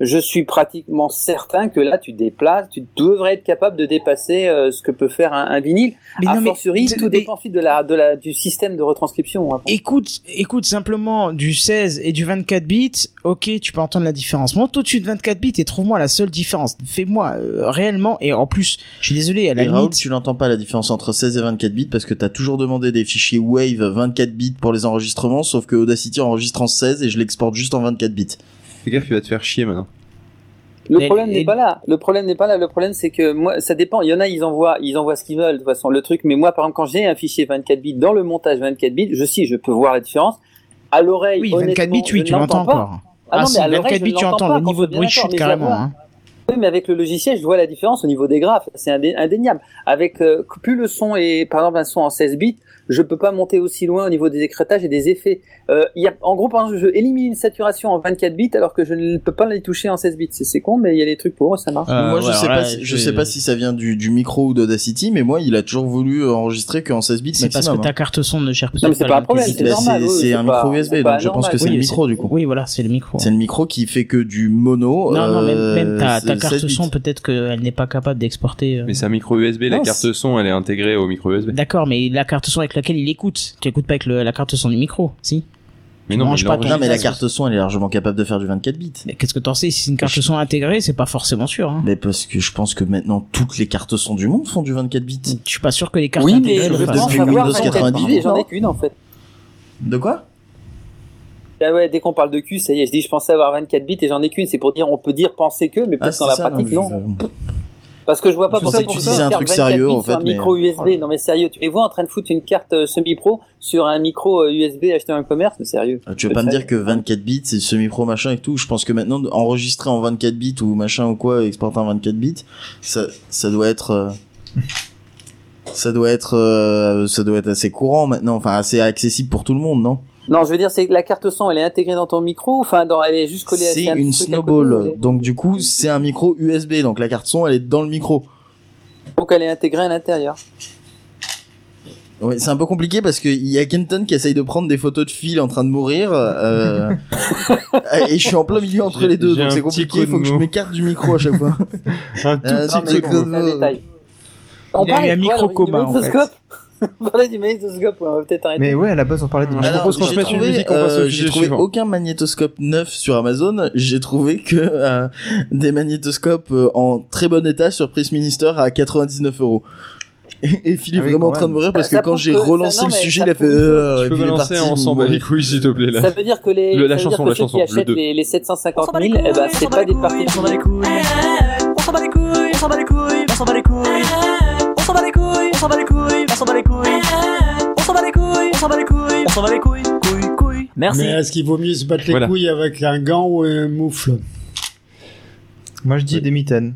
je suis pratiquement certain que là, tu déplaces, tu devrais être capable de dépasser euh, ce que peut faire un, un vinyle. Mais a non, mais- fortiori, mais- tout dépend ensuite de la, de la, du système de retranscription. hein. Écoute, écoute simplement du 16 et du 24 bits, ok, tu peux entendre la différence. Monte au-dessus de 24 bits et trouve-moi la seule différence. Fais-moi euh, réellement, et en plus, je suis désolé, à la Et Raoul, limite, tu n'entends pas la différence entre 16 et 24 bits parce que t'as toujours demandé des fichiers Wave 24 bits pour les enregistrements, sauf que Audacity enregistre en 16 et je l'exporte juste en 24 bits. Fais gaffe il va te faire chier maintenant Le Mais- problème et- n'est pas là. Le problème n'est pas là. Le problème, c'est que moi, ça dépend. Il y en a, ils envoient, ils envoient ce qu'ils veulent, de toute façon, le truc. Mais moi, par exemple, quand j'ai un fichier 24 bits dans le montage 24 bits, je sais, je peux voir la différence. À l'oreille, oui, 24 bits, oui, tu l'entends encore. Ah, non, si, mais à l'oreille, 24 je bits, tu l'entends entends pas, le niveau de bruit chute carrément. Hein. Oui, mais avec le logiciel, je vois la différence au niveau des graphes. C'est indé- indéniable. Avec euh, plus le son est, par exemple, un son en 16 bits, je peux pas monter aussi loin au niveau des écrétages et des effets. Euh, il y a, en gros, par exemple, je élimine une saturation en 24 bits alors que je ne peux pas les toucher en 16 bits. C'est, con, mais il y a des trucs pour eux, ça marche. Euh, moi, je ouais, sais alors pas, là, si, je je- sais pas si ça vient du, du micro ou d'Audacity, mais moi, il a toujours voulu enregistrer qu'en 16 bits C'est parce que ta carte son ne gère Non, mais c'est pas un problème, qualité. c'est Bah, normal, c'est oui, c'est c'est un pas- micro USB, pas donc je pense que c'est Oui, le micro du coup. Oui, voilà, c'est le micro. C'est le micro qui fait que du mono. Non, non, même, euh, même ta, carte 16 bits. son, peut-être qu'elle n'est pas capable d'exporter. euh, Mais c'est un micro USB, la Non, carte son, elle est intégrée au micro USB. D'accord, mais la carte son avec laquelle il écoute, tu écoutes pas avec le- la carte son du micro, si Mais non, mais pas. Non, mais la carte son, elle est largement capable de faire du 24 bits. Mais qu'est-ce que t'en sais? Si c'est une carte son intégrée, c'est pas forcément sûr. Hein. Mais parce que je pense que maintenant toutes les cartes son du monde font du 24 bits. Je suis pas sûr que les cartes Oui, mais intégrées fassent. pense depuis Windows 24 bits, 98, j'en ai qu'une en fait. De quoi? Ah ouais, dès qu'on parle de cul, ça y est, je dis je pensais avoir 24 bits et j'en ai qu'une, c'est pour dire on peut dire penser que, mais Ah, peut-être dans la c'est ça, pratique non, non. Parce que je vois pas Je pourquoi pensais que tu disais un truc 24 sérieux, en un fait, mais- micro USB. Non mais sérieux, tu les vois en train de foutre une carte euh, semi-pro sur un micro euh, USB acheté en commerce, mais sérieux. Ah, Tu veux pas me dire que 24 bits c'est semi-pro machin et tout? Je pense que maintenant enregistrer en 24 bits ou machin ou quoi, exporter en 24 bits, ça ça doit être euh, ça doit être euh, ça doit être assez courant maintenant, enfin assez accessible pour tout le monde, non? Non, je veux dire c'est que la carte son, elle est intégrée dans ton micro, enfin dans elle est juste collée à C'est un une petit truc à côté, snowball. mais- Donc du coup, c'est un micro USB. Donc la carte son, elle est dans le micro. Donc elle est intégrée à l'intérieur. Ouais, c'est un peu compliqué parce que il y a Kenton qui essaye de prendre des photos de Phil en train de mourir euh, et je suis en plein milieu entre les deux donc c'est petit compliqué il faut que je m'écarte du micro à chaque fois Un tout Euh, petit coup de. C'est détail. On Il a eu parlait un en fait. magnétoscope On parlait du magnétoscope, ouais, on va peut-être arrêter. Mais ouais, à la base, on parlait du Je Alors, propose qu'on j'ai se mette une trouvé, musique, on passe au euh, J'ai trouvé suivant. aucun magnétoscope neuf sur Amazon. J'ai trouvé que euh, des magnétoscopes euh, en très bon état sur Price Minister à 99 euros. Et, et Phil est Ah oui, vraiment en quand train de mourir parce Ça que quand prouve j'ai relancé ça- non, le sujet, ça il a fait. euh, Tu et peux parti, en s'en bat les couilles, s'il te plaît, là. Ça veut dire que les, Le- la ça chanson, la chanson, qui le achètent deux. les, les 750 000, eh ben, c'est pas des parties. On s'en bat les couilles, on s'en bat les couilles, on s'en bat les couilles, on s'en bat les couilles, s'en bat les couilles, on s'en bat les couilles, on s'en bat les couilles, on s'en bat les couilles, on s'en bat les couilles, couilles, couilles. Merci. Mais est-ce qu'il vaut mieux se battre les Voilà. couilles avec un gant ou un moufle? Moi, je dis des mitaines.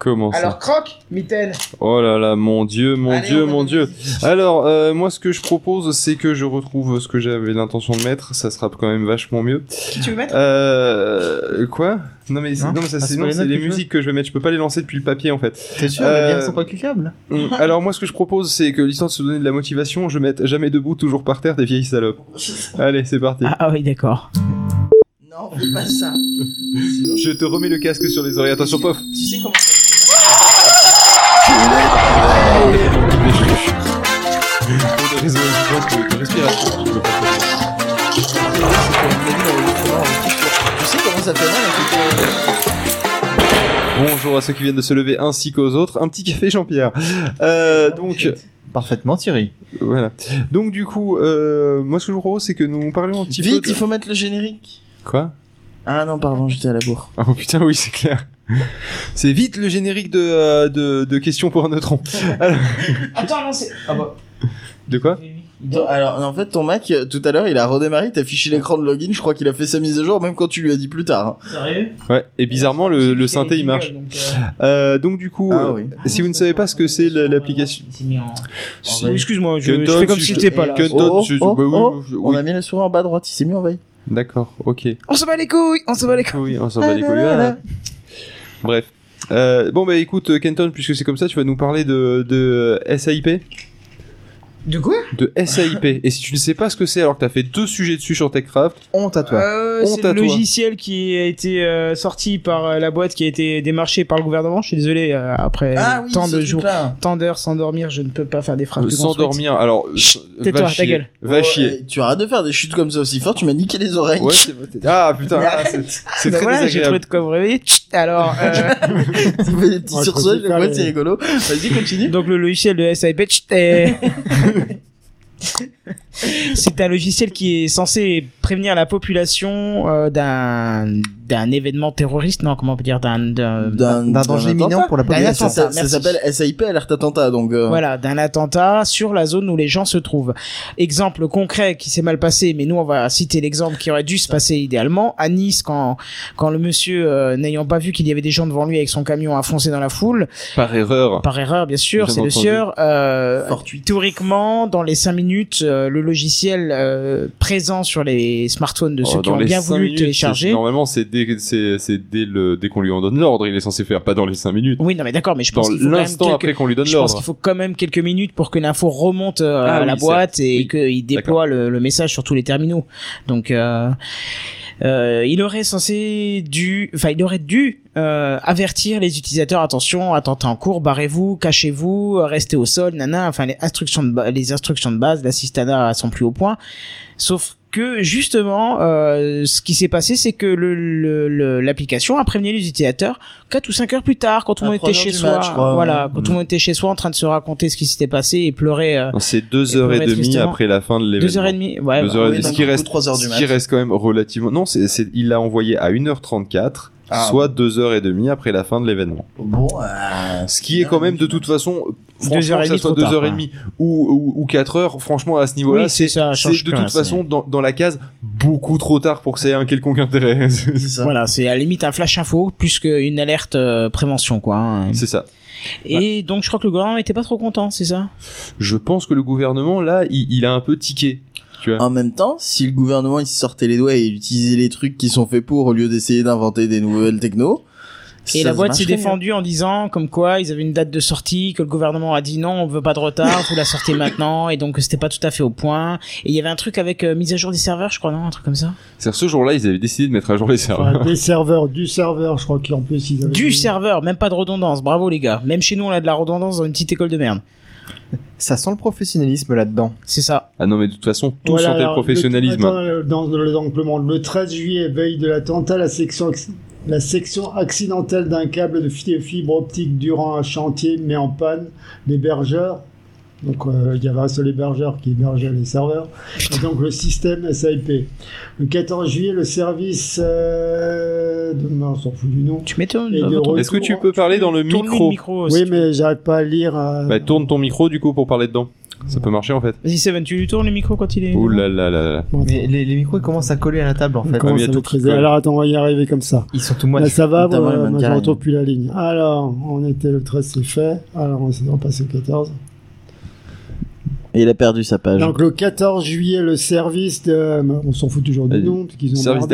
Comment ça croque, mitaine. Oh là là, mon dieu, mon Allez, dieu, mon dieu. Alors, euh, moi, ce que je propose, c'est que je retrouve ce que j'avais l'intention de mettre. Ça sera quand même vachement mieux. Qui tu veux mettre Euh, quoi? Non mais, c'est- Non non, mais ça, Ah, c'est c'est les c'est musiques que je vais mettre. Je peux pas les lancer depuis le papier en fait. T'es sûr Euh, Les liens sont pas cliquables? Hum, Alors moi, ce que je propose, c'est que l'histoire de se donner de la motivation, je mette jamais debout, toujours par terre, des vieilles salopes. Allez, c'est parti. ah, ah oui, d'accord. Non, pas ça. Je te remets le casque sur les oreilles. Attention, pof. Tu sais comment ça Pour des raisons évidentes de respiration. je veux pas faire. Tu sais comment ça fait mal à côté Bonjour à ceux qui viennent de se lever ainsi qu'aux autres. Un petit café Jean-Pierre. Euh, donc Parfaitement, Thierry. voilà. Donc du coup, euh, moi ce que je vous propose, c'est que nous parlions un petit Vite, peu. il de- faut mettre le générique. Quoi? Ah non, pardon, j'étais à la bourre. Oh putain, oui, c'est clair. C'est vite le générique de, euh, de, de questions pour un neutron. Alors, Attends, non, c'est. Ah bah. de quoi Alors, en fait, ton Mac, euh, tout à l'heure, il a redémarré, il t'a affiché l'écran de login, je crois qu'il a fait sa mise à jour, même quand tu lui as dit plus tard. hein. Sérieux Ouais, et bizarrement, le, le synthé il marche. Euh, donc du coup, Ah euh, oui. si vous ne savez pas ce que c'est la- l'application... Si, Excuse-moi, je, fais comme si j'étais pas là. Kenton, Oh, je- oh, bah oui, oh, je- On oui. a mis la souris en bas à droite, il s'est mis en veille. D'accord, ok. On se bat les couilles, on se bat les couilles. Oui, on s'en bat les couilles. Ah. Bref. Euh, bon bah écoute Kenton, puisque c'est comme ça, tu vas nous parler de, de SAIP. De quoi? De SAIP. Et si tu ne sais pas ce que c'est alors que t'as fait deux sujets dessus sur TechCraft, Honte à toi. Euh, c'est le toi. logiciel qui a été euh, sorti par euh, la boîte qui a été démarchée par le gouvernement. Je suis désolé, euh, après Ah oui, tant de jours, tant d'heures sans dormir, je ne peux pas faire des phrases euh, plus s'endormir. Alors, tais-toi, ta gueule. Va Oh, chier. eh, Tu arrêtes de faire des chutes comme ça aussi fort, tu m'as niqué les oreilles. Ouais, c'est Ah putain, ah, c'est- très voilà, j'ai désagréable. trouvé de quoi vous réveiller. Alors, euh, Ça fait des petits Ouais, sursauts, je vois, c'est rigolo. Vas-y, continue. donc le logiciel de est- c'est un logiciel qui est censé prévenir la population euh, d'un d'un événement terroriste, non, comment on peut dire, d'un, d'un, danger imminent attentat. pour la population. attentat. Ça, ça s'appelle SAIP, alerte attentat, donc. euh, Voilà, d'un attentat sur la zone où les gens se trouvent. Exemple concret qui s'est mal passé, mais nous on va citer l'exemple qui aurait dû se passer idéalement à Nice quand quand le monsieur euh, n'ayant pas vu qu'il y avait des gens devant lui avec son camion a foncé dans la foule Par erreur. par erreur bien sûr, c'est le sieur. Euh, Fortuit. théoriquement, dans les cinq minutes, euh, le logiciel euh, présent sur les smartphones de Oh, ceux qui ont bien voulu minutes, télécharger. c'est- Normalement, c'est dès, c'est, c'est dès le, dès qu'on lui en donne l'ordre, il est censé faire, pas dans les 5 minutes. Oui, non mais d'accord, mais je pense qu'il faut quand même l'instant quelques- après qu'on lui donne Je pense l'ordre. qu'il faut quand même quelques minutes pour que l'info remonte euh, Ah à oui, la boîte et oui. qu'il déploie le, le message sur tous les terminaux. Donc, euh, euh, il aurait censé dû, enfin, il aurait dû euh, avertir les utilisateurs attention, attentat en cours, barrez-vous, cachez-vous, restez au sol, nana. Enfin, les instructions de ba- les instructions de base, l'assistana sont plus au point. Sauf que justement, euh, ce qui s'est passé, c'est que le- le- le- l'application a prévenu les utilisateurs 4 ou 5 heures plus tard, quand tout le monde était chez soi, match, voilà, quand tout le monde était chez soi en train de se raconter ce qui s'était passé et pleurer euh, C'est deux Et heures et demie après la fin de l'événement. deux heures et demie. Ouais, Deux bah, heures et oui, demie. Ce qui reste, trois heures du ce match. qui reste quand même relativement. Non, c'est, c'est, il l'a envoyé à 1h34, Ah. soit deux heures et demie après la fin de l'événement. Bon, euh, Ce qui est quand même de toute façon, franchement, heures et que ça demie soit deux tard, heures et demie ou, ou, ou quatre heures, franchement, à ce niveau-là, Oui, c'est ça, c'est change de toute façon dans, dans la case beaucoup trop tard pour que ça ait un quelconque intérêt. c'est ça. Voilà, c'est à la limite un flash info plus qu'une alerte euh, prévention, quoi. hein. c'est ça. Et donc, je crois que le gouvernement était pas trop content, c'est ça? Je pense que le gouvernement, là, il, il a un peu tiqué. Tu vois. En même temps, si le gouvernement il sortait les doigts et il utilisait les trucs qui sont faits pour au lieu d'essayer d'inventer des nouvelles techno. Et ça la boîte se s'est marcherait défendue en disant comme quoi ils avaient une date de sortie, que le gouvernement a dit non, on veut pas de retard, vous la sortez maintenant, et donc c'était pas tout à fait au point. Et il y avait un truc avec euh, mise à jour des serveurs, je crois, non, un truc comme ça. C'est-à-dire, ce jour-là, ils avaient décidé de mettre à jour les serveurs. Enfin, des serveurs, du serveur, je crois qu'en plus ils avaient Du serveur, même pas de redondance. Bravo les gars. Même chez nous, on a de la redondance dans une petite école de merde. Ça sent le professionnalisme là-dedans. C'est ça. Ah non, mais de toute façon, tout Voilà, sentait le professionnalisme. attends, euh, dans le, donc, le monde, le 13 juillet, veille de l'attentat, la section, la section accidentelle d'un câble de fi- fibre optique durant un chantier met en panne l'hébergeur. Donc euh, il y avait un seul hébergeur qui hébergeait les serveurs. Et donc le système SAIP. Le 14 juillet, le service... Euh, de, non, on s'en fout du nom. Tu m'étonnes. Retourne- Est-ce que tu peux parler dans le micro le micro si Oui, mais j'arrive pas à lire. euh, Bah, tourne ton micro, du coup, pour parler dedans. Ça peut marcher, en fait. Vas-y Seven, tu lui tournes le micro quand il est. Ouh là là là là. bon, Mais les, les micros ils commencent à coller à la table en fait. comment Ah, mais il y a tout. Alors attends, on va y arriver comme ça. Ils sont tout moites. ça va, moi, je retrouve plus la ligne. Alors, on était le 13, c'est fait. Alors, on s'est repassé au 14. Et il a perdu sa page. Donc, le 14 juillet, le service de... On s'en fout toujours du nom, qu'ils ont Service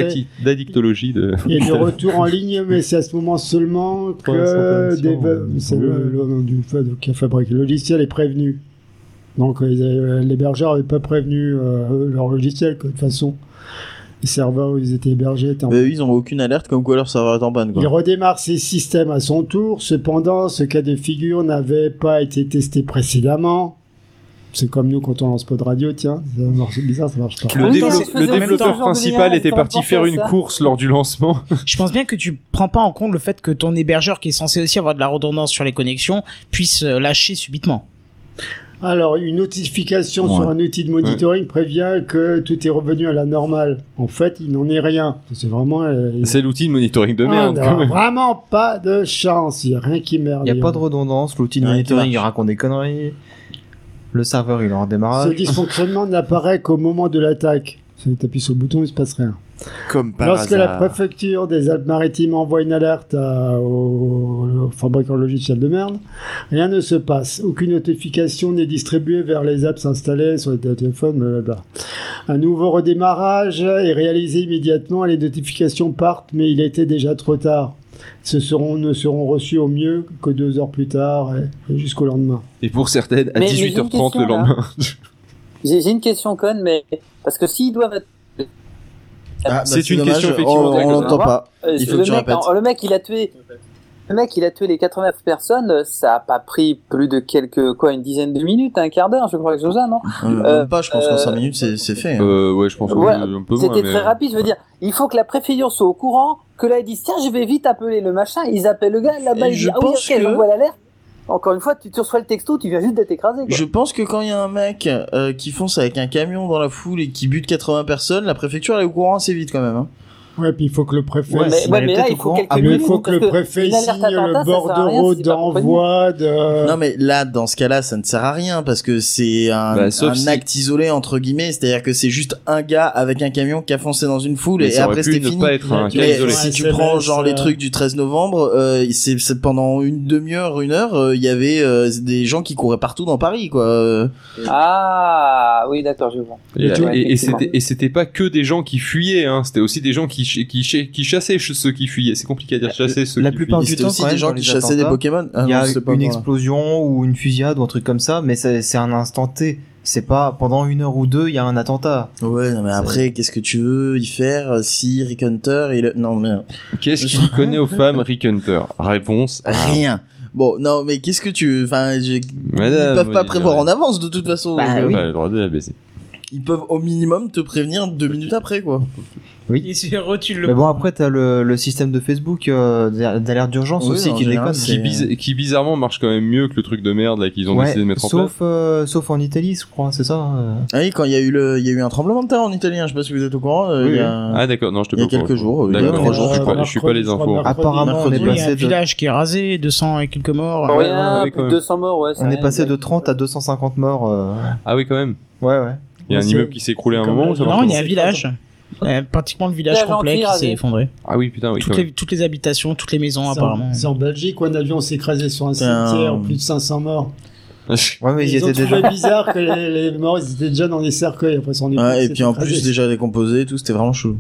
d'addictologie de. Et de retour en ligne, mais c'est à ce moment seulement que 350, des... euh, c'est le, le nom du fait qui a fabriqué le logiciel est prévenu. Donc euh, l'hébergeur n'avait pas prévenu euh, leur logiciel que de toute façon les serveurs où ils étaient hébergés étaient en ils ont aucune alerte comme quoi leur serveur est en panne, Il quoi. redémarre ses systèmes à son tour. Cependant, ce cas de figure n'avait pas été testé précédemment. C'est comme nous quand on lance pas de radio, tiens, ça marche bizarre, ça marche pas. Le, le développeur principal était parti faire une ça. course lors du lancement. Je pense bien que tu prends pas en compte le fait que ton hébergeur, qui est censé aussi avoir de la redondance sur les connexions, puisse euh, lâcher subitement. Alors, une notification Ouais. sur un outil de monitoring prévient que tout est revenu à la normale. En fait, il n'en est rien. C'est vraiment. euh, C'est l'outil de monitoring de Ah, merde. on quand a même. vraiment pas de chance. Il n'y a rien qui merde. Il n'y a pas de redondance, l'outil de monitoring il raconte des conneries. Le serveur il est en Ce démarrage. dysfonctionnement n'apparaît qu'au moment de l'attaque. Si tu appuies sur le bouton, il se passe rien. Comme par Lorsque la préfecture des Alpes-Maritimes envoie une alerte à- au, au fabricant de logiciel de merde, rien ne se passe. Aucune notification n'est distribuée vers les apps installées sur les téléphones, blablabla. Un nouveau redémarrage est réalisé immédiatement et les notifications partent, mais il était déjà trop tard. Ce seront, ne seront reçus au mieux que deux heures plus tard et, et jusqu'au lendemain. Et pour certaines, à Mais- mais j'ai une 18h30 question, le lendemain. J'ai une question conne, mais parce que s'ils doivent être Ah, bah, C'est une dommage, question, effectivement, On, l'entend pas. Euh, Il faut le, que tu mec, répètes. le mec, il a tué. Le mec, il a tué les 89 personnes. Ça a pas pris plus de quelques, quoi, une dizaine de minutes, un quart d'heure, je crois, chose là, non Euh, Euh, pas, je pense qu'en euh, 5 minutes, c'est c'est fait. hein. Euh, ouais, je pense que Ouais, un peu moins. C'était mais- très rapide. Je veux dire, il faut que la préfecture soit au courant, que là, ils disent, tiens, je vais vite appeler le machin. Ils appellent le gars, là-bas, ils disent, ah oui, pense ok, que- l'alerte. Encore une fois, tu, tu reçois le texto, tu viens juste d'être écrasé. Quoi. Je pense que quand il y a un mec euh, qui fonce avec un camion dans la foule et qui bute 80 personnes, la préfecture elle est au courant assez vite quand même. Hein. Ouais, puis il faut que le préfet. Ouais, mais, il ouais, mais là, il au faut Ah, minutes. faut que le préfet signe le bordereau d'envoi de. Non mais là, dans ce cas-là, ça ne sert à rien parce que c'est un, Bah, sauf un si- acte isolé entre guillemets, c'est-à-dire que c'est juste un gars avec un camion qui a foncé dans une foule Mais et après c'était ne fini. pas être un cas Mais isolé. si tu prends genre les euh, trucs du 13 novembre, euh, c'est pendant une demi-heure, une heure, euh, il y avait euh, des gens qui couraient partout dans Paris quoi. Euh, Ah, oui, d'accord, je vois. Et c'était pas que des gens qui fuyaient, hein. C'était aussi des gens qui qui, ch- qui chassaient ch- ceux qui fuyaient. C'est compliqué à dire chasser ceux la qui plupart et du temps, aussi quand des gens dans qui les chassaient des Pokémon. Ah Il y a une explosion ou une fusillade ou un truc comme ça, mais c'est un instant T. C'est pas pendant une heure ou deux, il y a un attentat. Ouais, non, mais après, qu'est-ce que tu veux y faire euh, si Rick Hunter, il... non mais Qu'est-ce qu'il connaît aux femmes, Rick Hunter? Réponse rien. Bon, non, mais qu'est-ce que tu veux Enfin, je- Madame, ils peuvent pas oui, prévoir ouais. en avance de toute façon. Bah donc, euh, oui. Pas le droit de la baiser. Ils peuvent au minimum te prévenir deux minutes après, quoi. Et c'est le Mais bon, après, t'as le, le système de Facebook euh, d'al- d'alerte d'urgence Oui, aussi qui général, déconne. Qui, biz- qui bizarrement marche quand même mieux que le truc de merde là qu'ils ont Ouais, décidé de mettre en place. sauf, euh, sauf en Italie, je crois, c'est ça euh. Ah oui, quand il y a eu le, il y a eu un tremblement de terre en Italie, hein, je sais pas si vous êtes au courant. euh, Oui, il y a... Ah d'accord, non, je te Il y a quelques jours, il y a D'accord, trois jours, je suis je pas, crois. je suis pas les infos. Mercredi, Apparemment, on est mercredi, Oui, il y a un passé de, village qui est rasé, 200 et quelques morts. Oh, ouais, rien, ouais, quand plus de même. 200 morts, ouais. c'est on est passé de 30 à 250 morts. euh. Ah oui quand même. Ouais, ouais. Il y a un immeuble qui s'est écroulé à un moment. Non, il y a un village. Euh, pratiquement le village complet qui s'est effondré. Ah oui putain oui. Toutes les, même. toutes les habitations, toutes les maisons apparemment. C'est en Belgique où un avion s'est écrasé sur un- cimetière, plus de 500 morts. Ouais, mais ils, étaient déjà. bizarre que les, les morts ils étaient déjà dans les cercueils après son Ouais, et puis en plus déjà décomposé et tout, c'était vraiment chaud.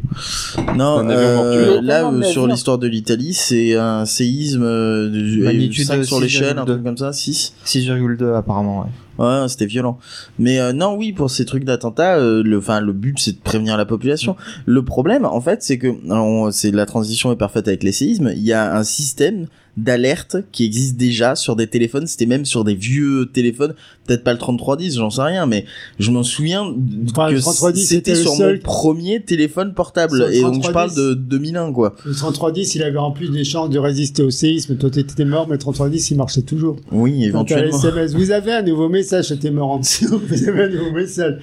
Non, euh, là euh, sur navires. l'histoire de l'Italie, c'est un séisme euh, de Magnitude 5 sur l'échelle, un 6,2. truc comme ça, 6. 6,2 apparemment, ouais. Ouais, c'était violent. Mais euh, non, oui, pour ces trucs d'attentat, euh, le, enfin, le but c'est de prévenir la population. Le problème, en fait, c'est que on- c'est la transition est parfaite avec les séismes. Il y a un système d'alerte qui existe déjà sur des téléphones. C'était même sur des vieux téléphones, peut-être pas le 3310, j'en sais rien, mais je m'en souviens Enfin, le que 3310, c'était sur seul- mon premier téléphone portable. Et donc je parle 3310. de 2001, quoi. Le 3310, il avait en plus des chances de résister au séisme. Toi, t'étais mort, mais le 3310, il marchait toujours. Oui, éventuellement. SMS, vous avez un nouveau message, c'était mort en dessous. Vous avez un nouveau message.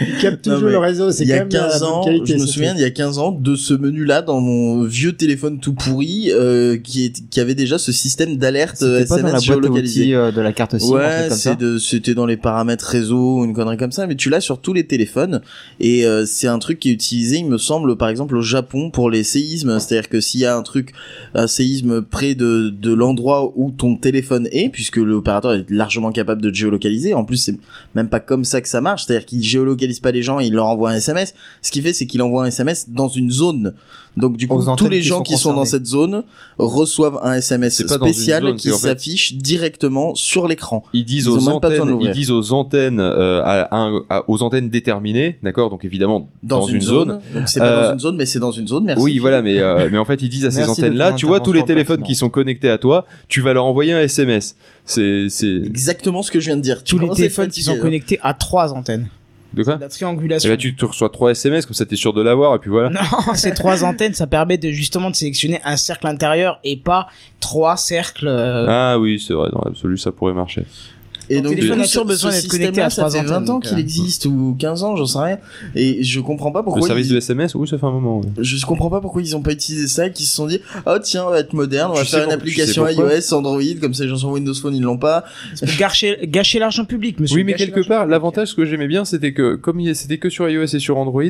Il capte toujours le réseau. C'est Il y quand a même la 15 bonne ans, qualité, je me souviens, il y a 15 ans, de ce menu-là dans mon vieux téléphone tout pourri, euh, qui, est, qui avait déjà ce système d'alerte C'était pas dans la SMS boîte outils euh, de la carte SIM, Ouais, c'est de, c'était dans les paramètres réseau ou une connerie comme ça, mais tu l'as sur tous les téléphones et euh, c'est un truc qui est utilisé, il me semble, par exemple au Japon pour les séismes, c'est-à-dire que s'il y a un truc, un séisme près de, de l'endroit où ton téléphone est, puisque l'opérateur est largement capable de géolocaliser, en plus c'est même pas comme ça que ça marche, c'est-à-dire qu'il géolocalise pas les gens, il leur envoie un SMS, ce qu'il fait c'est qu'il envoie un SMS dans une zone. Donc du coup, tous les qui gens sont qui sont dans cette zone reçoivent un SMS spécial zone, qui c'est en fait- s'affiche directement sur l'écran. Ils disent Ils aux antennes. Ils disent aux antennes, euh, à, un- à- aux antennes déterminées, d'accord. Donc évidemment dans, une, zone. Donc c'est pas Euh, dans une zone, mais c'est dans une zone. Merci. Oui, voilà, mais euh, mais en fait, ils disent à ces antennes-là, tu vois tous les téléphones qui sont connectés à toi, tu vas leur envoyer un SMS. C'est Exactement ce que je viens de dire. Tu Tous les téléphones qui sont connectés à trois antennes. de quoi La Et triangulation. là, tu te reçois trois SMS comme ça, t'es sûr de l'avoir et puis voilà. Non, ces trois antennes, ça permet de justement de sélectionner un cercle intérieur et pas trois cercles. euh, Ah oui, c'est vrai, dans l'absolu, ça pourrait marcher. Et donc, toujours ce- besoin d'être connecté à trois Ça fait 20 antennes, ans donc, qu'il euh. existe ou 15 ans, j'en sais rien. Et je comprends pas Le pourquoi. service ils... de SMS, oui, ça fait un moment. ouais. Je comprends pas pourquoi ils ont pas utilisé ça et qu'ils se sont dit oh tiens on va être moderne on va faire une pour- tu sais application iOS Android comme ça les gens sur Windows Phone ils l'ont pas gâcher, gâcher l'argent public, monsieur. Oui, mais quelque part, l'avantage, ce que j'aimais bien, c'était que comme c'était que sur iOS et sur Android,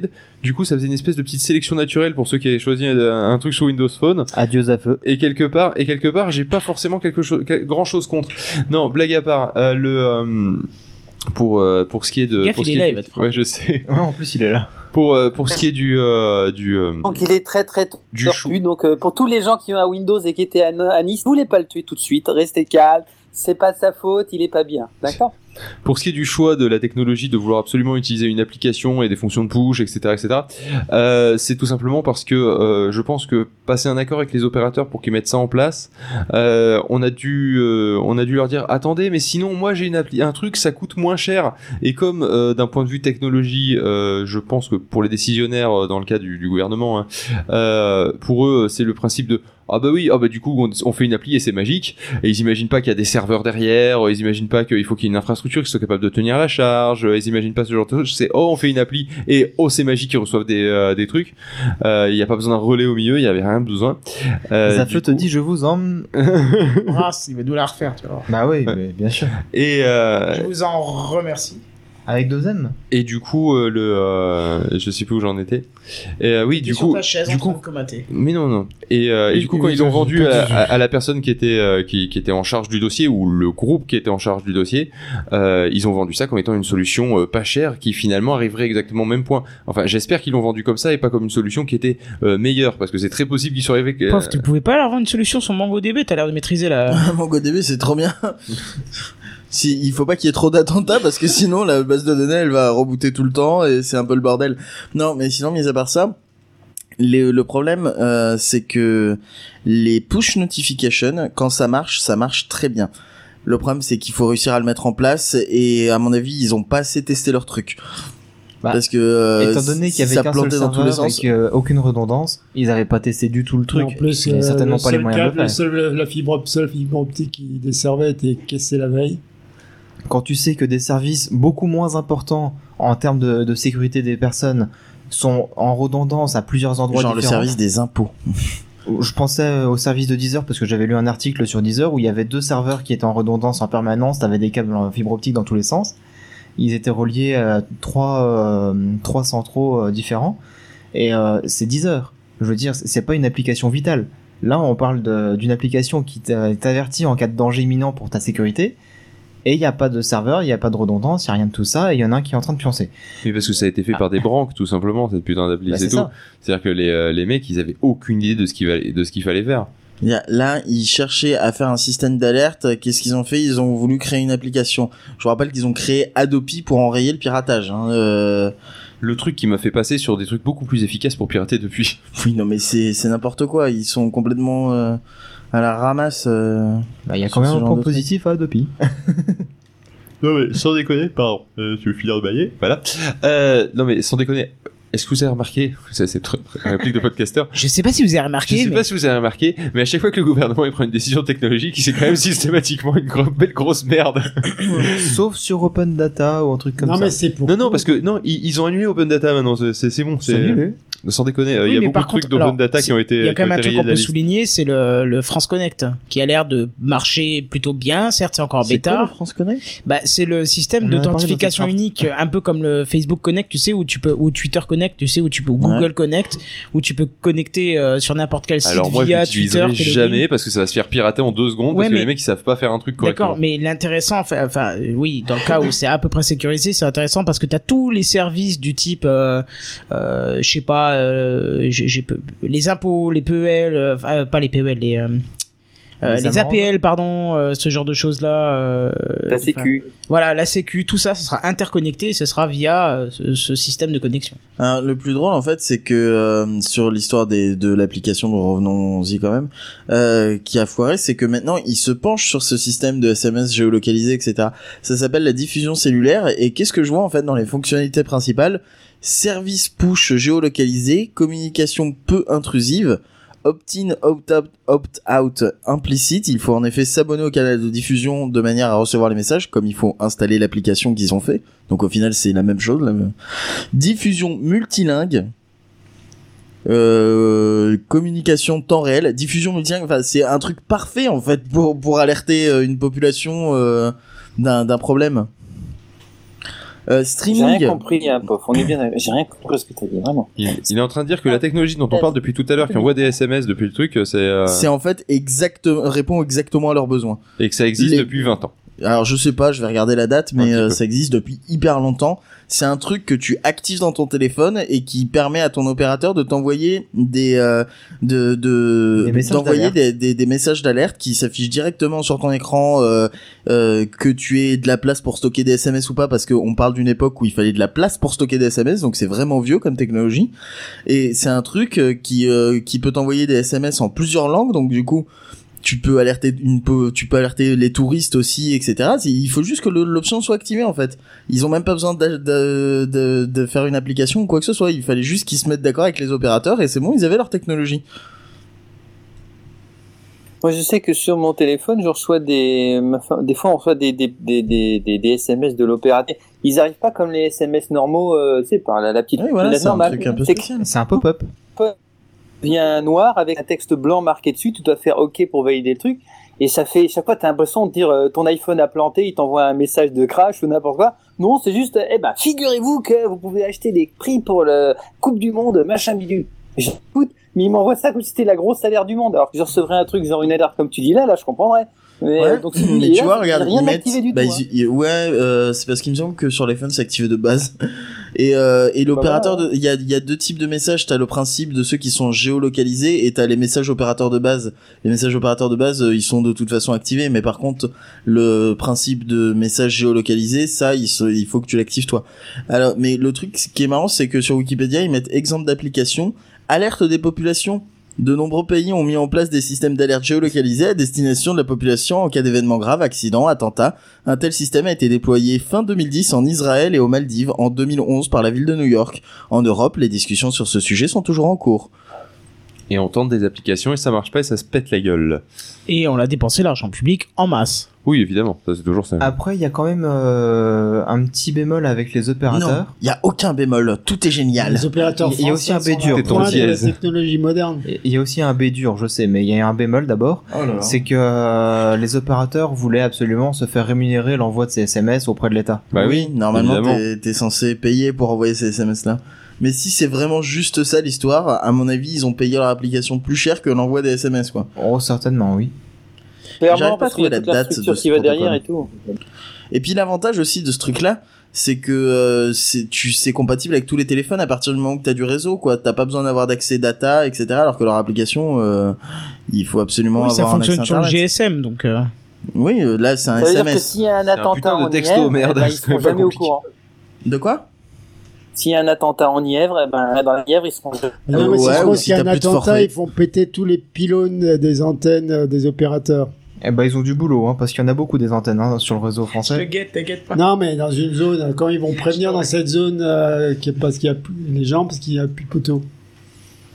du coup, ça faisait une espèce de petite sélection naturelle pour ceux qui avaient choisi un, un truc sur Windows Phone. Adieu à feu. Et quelque part, et quelque part, j'ai pas forcément quelque chose, grand chose contre. Non, blague à part, euh, le euh, pour euh, pour ce qui est de Gaffe, pour ce il qui est là, il va ouais, je sais. Ouais, en plus, il est là. Pour euh, pour ce qui est du euh, du euh, Donc il est très très Du. Donc euh, pour tous les gens qui ont un Windows et qui étaient à, à Nice, vous voulez pas le tuer tout de suite. Restez calme. C'est pas de sa faute. Il est pas bien. D'accord? Pour ce qui est du choix de la technologie de vouloir absolument utiliser une application et des fonctions de push, etc., etc., euh, c'est tout simplement parce que euh, je pense que passer un accord avec les opérateurs pour qu'ils mettent ça en place, euh, on a dû, euh, on a dû leur dire attendez, mais sinon moi j'ai une appli, un truc, ça coûte moins cher. Et comme euh, d'un point de vue technologie, euh, je pense que pour les décisionnaires dans le cas du, du gouvernement, hein, pour eux c'est le principe de ah bah oui, ah bah du coup on, on fait une appli et c'est magique. Et ils imaginent pas qu'il y a des serveurs derrière, ils imaginent pas qu'il faut qu'il y ait une infrastructure qui soit capable de tenir la charge, ils imaginent pas ce genre de choses. C'est oh on fait une appli et oh c'est magique ils reçoivent des, euh, des trucs. Euh, Il y a pas besoin d'un relais au milieu, il y avait rien besoin. Euh, Zafeu te coup- dit je vous en. Brass, il va nous la refaire, tu vois. bah oui, mais bien sûr. et euh, Je vous en remercie. Avec deux M. et du coup euh, le euh, je sais plus où j'en étais. Et euh, oui du sur coup ta chaise du en train coup. Mais non, non. Et, euh, et du coup, quand ils ont vendu à, de- à- à la personne qui était, euh, qui, qui était en charge du dossier, ou le groupe qui était en charge du dossier, euh, ils ont vendu ça comme étant une solution euh, pas chère qui finalement arriverait exactement au même point. Enfin, j'espère qu'ils l'ont vendu comme ça et pas comme une solution qui était euh, meilleure, parce que c'est très possible qu'ils soient arrivés... Pauvre, tu pouvais pas leur avoir une solution sur MongoDB, t'as l'air de maîtriser la... MongoDB, c'est trop bien. si, il faut pas qu'il y ait trop d'attentats parce que sinon la base de données elle va rebooter tout le temps et c'est un peu le bordel. Non, mais sinon, mis à part ça, les- le problème euh, c'est que les push notifications, quand ça marche, ça marche très bien. Le problème c'est qu'il faut réussir à le mettre en place et à mon avis ils ont pas assez testé leur truc. Bah, parce que euh, Étant donné qu'il y avait ça qu'un seul plantait dans tous les sens. avec euh, aucune redondance, ils avaient pas testé du tout le truc. en plus, Il y avait euh, certainement le pas les seul moyens de câble, le le faire. seul- la fibre, seule fibre optique qui desservait était cassée la veille. Quand tu sais que des services beaucoup moins importants en termes de, de sécurité des personnes sont en redondance à plusieurs endroits genre le service des impôts. Je pensais euh, au service de Deezer parce que j'avais lu un article sur Deezer où il y avait deux serveurs qui étaient en redondance en permanence, t'avais des câbles en fibre optique dans tous les sens. Ils étaient reliés à trois, euh, trois centraux euh, différents et euh, c'est Deezer. Je veux dire, c'est pas une application vitale. Là, on parle d'une application qui t'a- t'avertit en cas de danger imminent pour ta sécurité. Et il n'y a pas de serveur, il n'y a pas de redondance, il n'y a rien de tout ça, et il y en a un qui est en train de pioncer. Mais parce que ça a été fait par des branques, tout simplement, cette putain d'appli, Bah, c'est c'est tout. ça. C'est-à-dire que les, euh, les mecs, ils avaient aucune idée de ce qu'il fallait, de ce qu'il fallait faire. Là, ils cherchaient à faire un système d'alerte. Qu'est-ce qu'ils ont fait? Ils ont voulu créer une application. Je vous rappelle qu'ils ont créé Adopi pour enrayer le piratage. Hein. Euh... Le truc qui m'a fait passer sur des trucs beaucoup plus efficaces pour pirater depuis. Oui, non, mais c'est c'est n'importe quoi. Ils sont complètement euh, à la ramasse. euh. Bah, Il y a quand même un point positif à Adopi. Non mais sans déconner, pardon, euh, tu veux finir de bailler Voilà. Euh, non mais sans déconner, est-ce que vous avez remarqué, c'est très- réplique de podcasteur, Je sais pas si vous avez je remarqué, sais mais pas si vous avez remarqué, mais à chaque fois que le gouvernement il prend une décision technologique, c'est quand même systématiquement une gro- belle grosse merde. Sauf sur Open Data ou un truc comme non, ça. mais c'est pour. Non non parce que non, ils, ils ont annulé Open Data maintenant, c'est- bon, C'est c'est annulé. Sans déconner, euh, il Oui, y a beaucoup par de trucs d'Open Data qui ont été il y a quand même un truc qu'on peut souligner, c'est le, le France Connect, qui a l'air de marcher plutôt bien. Certes, c'est encore en C'est quoi, le bêta. France Connect? Bah, c'est le système d'authentification unique, un peu comme le Facebook Connect, tu sais, où tu peux, ou Twitter Connect, tu sais, où tu peux, ou Google Connect, où tu peux connecter euh, sur n'importe quel site Alors moi je via Twitter. jamais parce que ça va se faire pirater en deux secondes Ouais, parce que mais- les mecs ils savent pas faire un truc correctement. D'accord, mais l'intéressant, enfin, enfin, oui, dans le cas où c'est à peu près sécurisé, c'est intéressant parce que t'as tous les services du type, euh, euh, je sais pas, euh, j'ai, les impôts, les PEL, euh, euh, pas les PEL, les, euh, euh, Les les, amendes. APL, pardon, euh, ce genre de choses là. Euh, La sécu. voilà, la sécu, tout ça, ce sera interconnecté, et ce sera via euh, ce, ce système de connexion. Alors, le plus drôle en fait, c'est que euh, sur l'histoire de l'application, nous revenons-y quand même, euh, qui a foiré, c'est que maintenant ils se penchent sur ce système de SMS géolocalisé, etc. Ça s'appelle la diffusion cellulaire. Et qu'est-ce que je vois en fait dans les fonctionnalités principales? Service push géolocalisé, communication peu intrusive. Opt-in, opt-out, opt-out implicite. Il faut en effet s'abonner au canal de diffusion de manière à recevoir les messages, comme il faut installer l'application qu'ils ont fait. Donc au final, c'est la même chose. Diffusion multilingue. Euh, communication temps réel, diffusion multilingue, enfin c'est un truc parfait en fait pour pour alerter euh, une population euh, d'un problème. Euh, J'ai streaming. rien compris, hein, Pof. On est bien. J'ai rien compris à ce que t'as dit, vraiment. Il, il est en train de dire que la technologie dont on parle depuis tout à l'heure, qui envoie des SMS depuis le truc, c'est euh, C'est en fait exactement répond exactement à leurs besoins. et que ça existe les- depuis 20 ans. Alors je sais pas, je vais regarder la date, mais euh, ça existe depuis hyper longtemps. C'est un truc que tu actives dans ton téléphone et qui permet à ton opérateur de t'envoyer des euh, de de Des messages d'envoyer d'alerte. des, des, des messages d'alerte qui s'affichent directement sur ton écran euh, euh, que tu aies de la place pour stocker des SMS ou pas parce qu'on parle d'une époque où il fallait de la place pour stocker des SMS donc c'est vraiment vieux comme technologie et c'est un truc euh, qui euh, qui peut t'envoyer des SMS en plusieurs langues donc du coup tu peux alerter une peu, tu peux alerter les touristes aussi, etc. Il faut juste que l'option soit activée en fait. Ils ont même pas besoin de, de, de, de faire une application ou quoi que ce soit. Il fallait juste qu'ils se mettent d'accord avec les opérateurs et c'est bon, ils avaient leur technologie. Moi, je sais que sur mon téléphone, je reçois des, des fois, on reçoit des, des, des, des, des, des SMS de l'opérateur. Ils arrivent pas comme les SMS normaux, euh, tu sais, par la, la petite Oui, voilà, la c'est un un peu C'est que spécial. C'est un vient noir avec un texte blanc marqué dessus, tu dois faire OK pour valider le truc. Et ça fait, chaque fois, t'as l'impression de dire, euh, ton iPhone a planté, il t'envoie un message de crash ou n'importe quoi. Non, c'est juste, eh ben, figurez-vous que vous pouvez acheter des prix pour le Coupe du Monde, machin bidule. J'écoute, mais il m'envoie ça comme si c'était la grosse salaire du monde. Alors que je recevrais un truc genre une alerte comme tu dis là, là, je comprendrais. Mais, Ouais, euh, donc, mais tu vois, regarde, ils mettent, bah, hein. ils- ils- ouais, euh, c'est parce qu'il me semble que sur l'iPhone c'est activé de base. Et, euh, et l'opérateur, voilà. de- il y a, il y a deux types de messages. T'as le principe de ceux qui sont géolocalisés et t'as les messages opérateurs de base. Les messages opérateurs de base, euh, ils sont de toute façon activés, mais par contre, le principe de message géolocalisé, ça, il, se- il faut que tu l'actives toi. Alors, mais le truc qui est marrant, c'est que sur Wikipédia, ils mettent exemple d'application, alerte des populations. De nombreux pays ont mis en place des systèmes d'alerte géolocalisés à destination de la population en cas d'événements graves, accidents, attentats. Un tel système a été déployé fin 2010 en Israël et aux Maldives, en 2011 par la ville de New York. En Europe, les discussions sur ce sujet sont toujours en cours. Et on tente des applications et ça marche pas et ça se pète la gueule. Et on a dépensé l'argent public en masse. Oui, évidemment, ça c'est toujours ça. Après, il y a quand même euh, un petit bémol avec les Non, opérateurs. il y a aucun bémol, tout est génial. Les opérateurs Il y a aussi un B dur. la C'est ton pointe de la dièse. technologie moderne. Il y a aussi un B dur, je sais, mais il y a un bémol d'abord. Oh. C'est que euh, les opérateurs voulaient absolument se faire rémunérer l'envoi de ces SMS auprès de l'État. Bah oui, normalement évidemment. t'es t'es censé payer pour envoyer ces SMS là. Mais si c'est vraiment juste ça l'histoire, à mon avis ils ont payé leur application plus cher que l'envoi des SMS quoi. Oh, certainement, oui. Clairement, pas parce qu'il y a trouver toute la la date structure de ce qui va derrière protocole. et tout. Et puis l'avantage aussi de ce truc là, c'est que euh, c'est tu c'est compatible avec tous les téléphones à partir du moment où t'as du réseau quoi. T'as pas besoin d'avoir d'accès data etc. Alors que leur application, euh, il faut absolument Oui, ça avoir un accès fonctionne sur le. GSM, donc. euh, Oui, euh, là c'est un Ça veut dire que SMS. s'il y a un attentat putain de en texto, Nièvre, merde, eh ben, ils seront jamais au courant. De quoi? S'il y a un attentat en Nièvre, eh ben, dans la Nièvre, ils seront. Non, mais ouais, c'est ou parce si y a un attentat, ils font péter tous les pylônes des antennes euh, des opérateurs. Eh ben, ils ont du boulot, hein, parce qu'il y en a beaucoup des antennes hein, sur le réseau français. guette, t'inquiète pas. Non, mais dans une zone, quand ils vont prévenir dans cette zone, euh, parce qu'il y a plus les gens, parce qu'il y a plus de poteaux.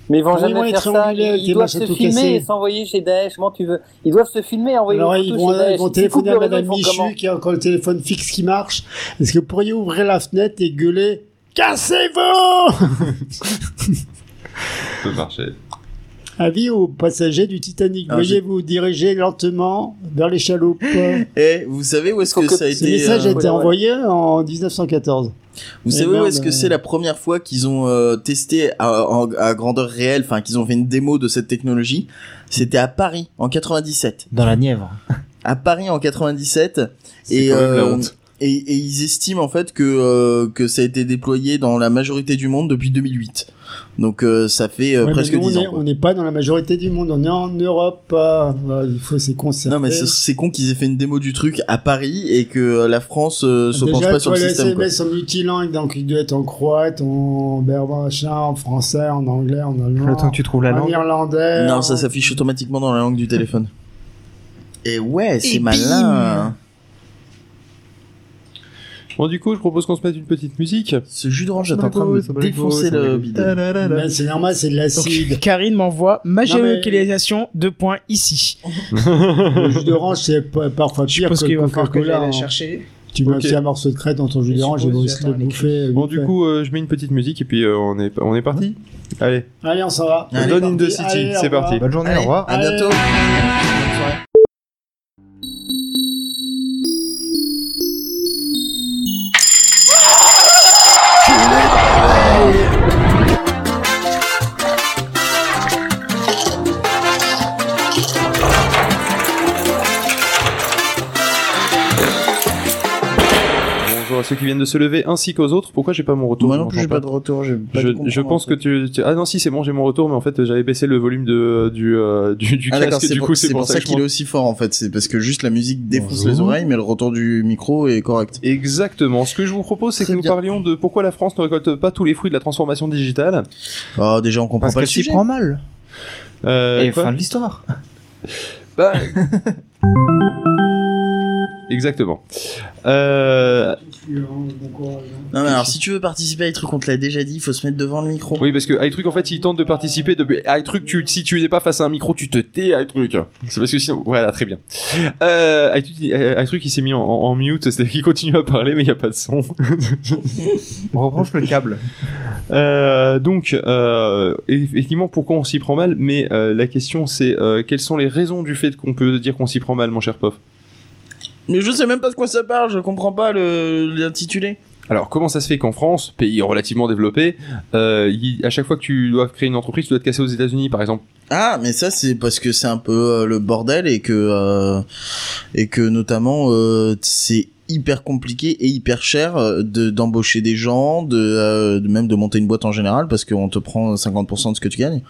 Mais ils vont Comment ils vont jamais faire être ça? Ils, doivent se filmer et s'envoyer chez Daesh. Comment tu veux? Ils doivent se filmer et envoyer Alors ils vont, chez Daesh. ils vont téléphoner à Madame Michu qui a encore le téléphone fixe qui marche. Est-ce que vous pourriez ouvrir la fenêtre et gueuler Cassez-vous Ça peut marcher. Avis aux passagers du Titanic. Ah, Veuillez vous diriger lentement vers les chaloupes. Eh, vous savez où est-ce que, que ça a Ce été message a euh, été envoyé en 1914. Vous Eh savez où est-ce que euh. c'est la première fois qu'ils ont euh, testé à, grandeur réelle, enfin qu'ils ont fait une démo de cette technologie? C'était à Paris en 97. Dans la Nièvre. À Paris en 97 C'est et quand même la honte. et, et ils estiment en fait que euh, que ça a été déployé dans la majorité du monde depuis 2008. Donc euh, ça fait euh, Ouais, presque nous, 10 on ans. est-. On n'est pas dans la majorité du monde, on est en Europe. euh, ouais, il faut c'est concerté. Non mais c'est- con qu'ils aient fait une démo du truc à Paris et que la France euh, se penche Déjà, pas sur le système. quoi. SMS en multilingue, donc il doit être en croate, en berbère, machin, en français, en anglais, en allemand, Le temps que tu trouves la en langue. irlandais. Non, en- ça s'affiche automatiquement dans la langue du téléphone. Et ouais, c'est malin. Bon, du coup, je propose qu'on se mette une petite musique. Ce jus d'orange est en train de me défoncer le. Mais c'est normal, c'est de l'acide. Karine m'envoie ma géolocalisation de points ici. le jus d'orange, c'est pa- parfois Je pire pense que qu'il le va falloir que Coca-Cola. hein. chercher. Tu mets aussi un morceau de crête dans ton jus d'orange, suppose, aussi le bouffer. Bon, du coup, euh, je mets une petite musique et puis euh, on est on est parti. Allez, Allez, on s'en va. Allez, Donne in the. City, c'est au revoir. parti. Bonne journée, Allez, au revoir. À bientôt. Qui viennent de se lever ainsi qu'aux autres. Pourquoi j'ai pas mon retour Moi non plus, j'ai pas de retour. pas Je, de je comprendre, pense en que tu, tu- ah non si c'est bon j'ai mon retour mais en fait j'avais baissé le volume de du euh, du, du Ah casque du pour, coup c'est pour ça qu'il est aussi fort en fait. C'est parce que juste la musique défonce Bonjour. les oreilles, mais le retour du micro est correct. Exactement. Ce que je vous propose, c'est que nous bien. parlions de pourquoi la France ne récolte pas tous les fruits de la transformation digitale. Oh, déjà on comprend Parce pas le sujet. prend mal. Euh, Et quoi fin de l'histoire. Bah, Exactement. Euh, Non mais alors si tu veux participer à iTruc, on te l'a déjà dit, il faut se mettre devant le micro. Oui, parce que iTruc, en fait, il tente de participer. De... iTruc, tu, si tu n'es pas face à un micro, tu te tais, iTruc. C'est parce que sinon, voilà, très bien. Euh, iTruc, il- euh, il s'est mis en, en, en mute, c'est-à-dire qu'il continue à parler, mais il n'y a pas de son. On rebranche le câble. Euh, donc, euh, effectivement, pourquoi on s'y prend mal Mais euh, la question, c'est euh, quelles sont les raisons du fait qu'on peut dire qu'on s'y prend mal, mon cher Pof? Mais je sais même pas de quoi ça parle, je comprends pas le l'intitulé. Alors, comment ça se fait qu'en France, pays relativement développé, euh, il- à chaque fois que tu dois créer une entreprise, tu dois te casser aux États-Unis, par exemple Ah, mais ça c'est parce que c'est un peu euh, le bordel et que euh, et que notamment euh, c'est hyper compliqué et hyper cher euh, de d'embaucher des gens, de, euh, de même de monter une boîte en général parce qu'on te prend 50% de ce que tu gagnes.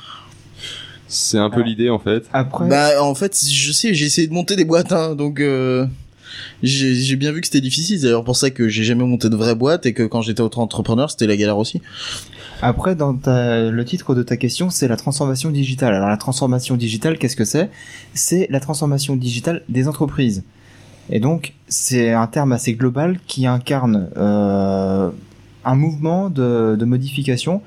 C'est un peu Alors. l'idée, en fait. Après, Bah en fait, je sais, j'ai essayé de monter des boîtes hein, donc euh, j'ai bien vu que c'était difficile, c'est d'ailleurs pour ça que j'ai jamais monté de vraie boîte et que quand j'étais auto-entrepreneur, c'était la galère aussi. Après, dans le titre de ta question, c'est la transformation digitale. Alors, la transformation digitale, qu'est-ce que c'est? C'est la transformation digitale des entreprises. Et donc, c'est un terme assez global qui incarne euh, un mouvement de, modification,